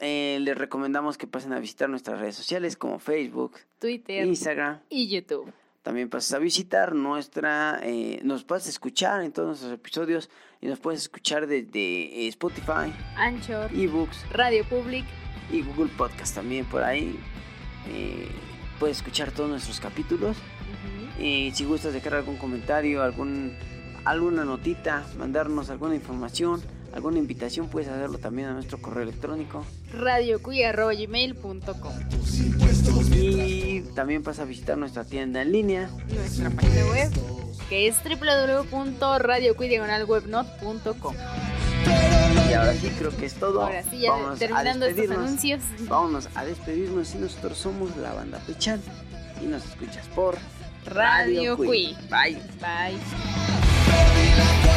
eh, les recomendamos que pasen a visitar nuestras redes sociales como Facebook, Twitter Instagram. y YouTube. También pases a visitar nuestra, eh, nos puedes escuchar en todos nuestros episodios y nos puedes escuchar desde eh, Spotify, Anchor, eBooks Radio Public. y Google Podcast también por ahí. eh, puedes escuchar todos nuestros capítulos. Y si gustas dejar algún comentario, algún, alguna notita, mandarnos alguna información, alguna invitación, puedes hacerlo también a nuestro correo electrónico. radiocuy.gmail.com Y también vas a visitar nuestra tienda en línea. Nuestra página web que es www.radiocuy.webnot.com Y ahora sí, creo que es todo. Ahora sí, ya Vámonos a terminando estos anuncios. Vámonos a despedirnos y nosotros somos la banda Pechan. Y nos escuchas por Radio Cui. Bye. Bye. Perdí la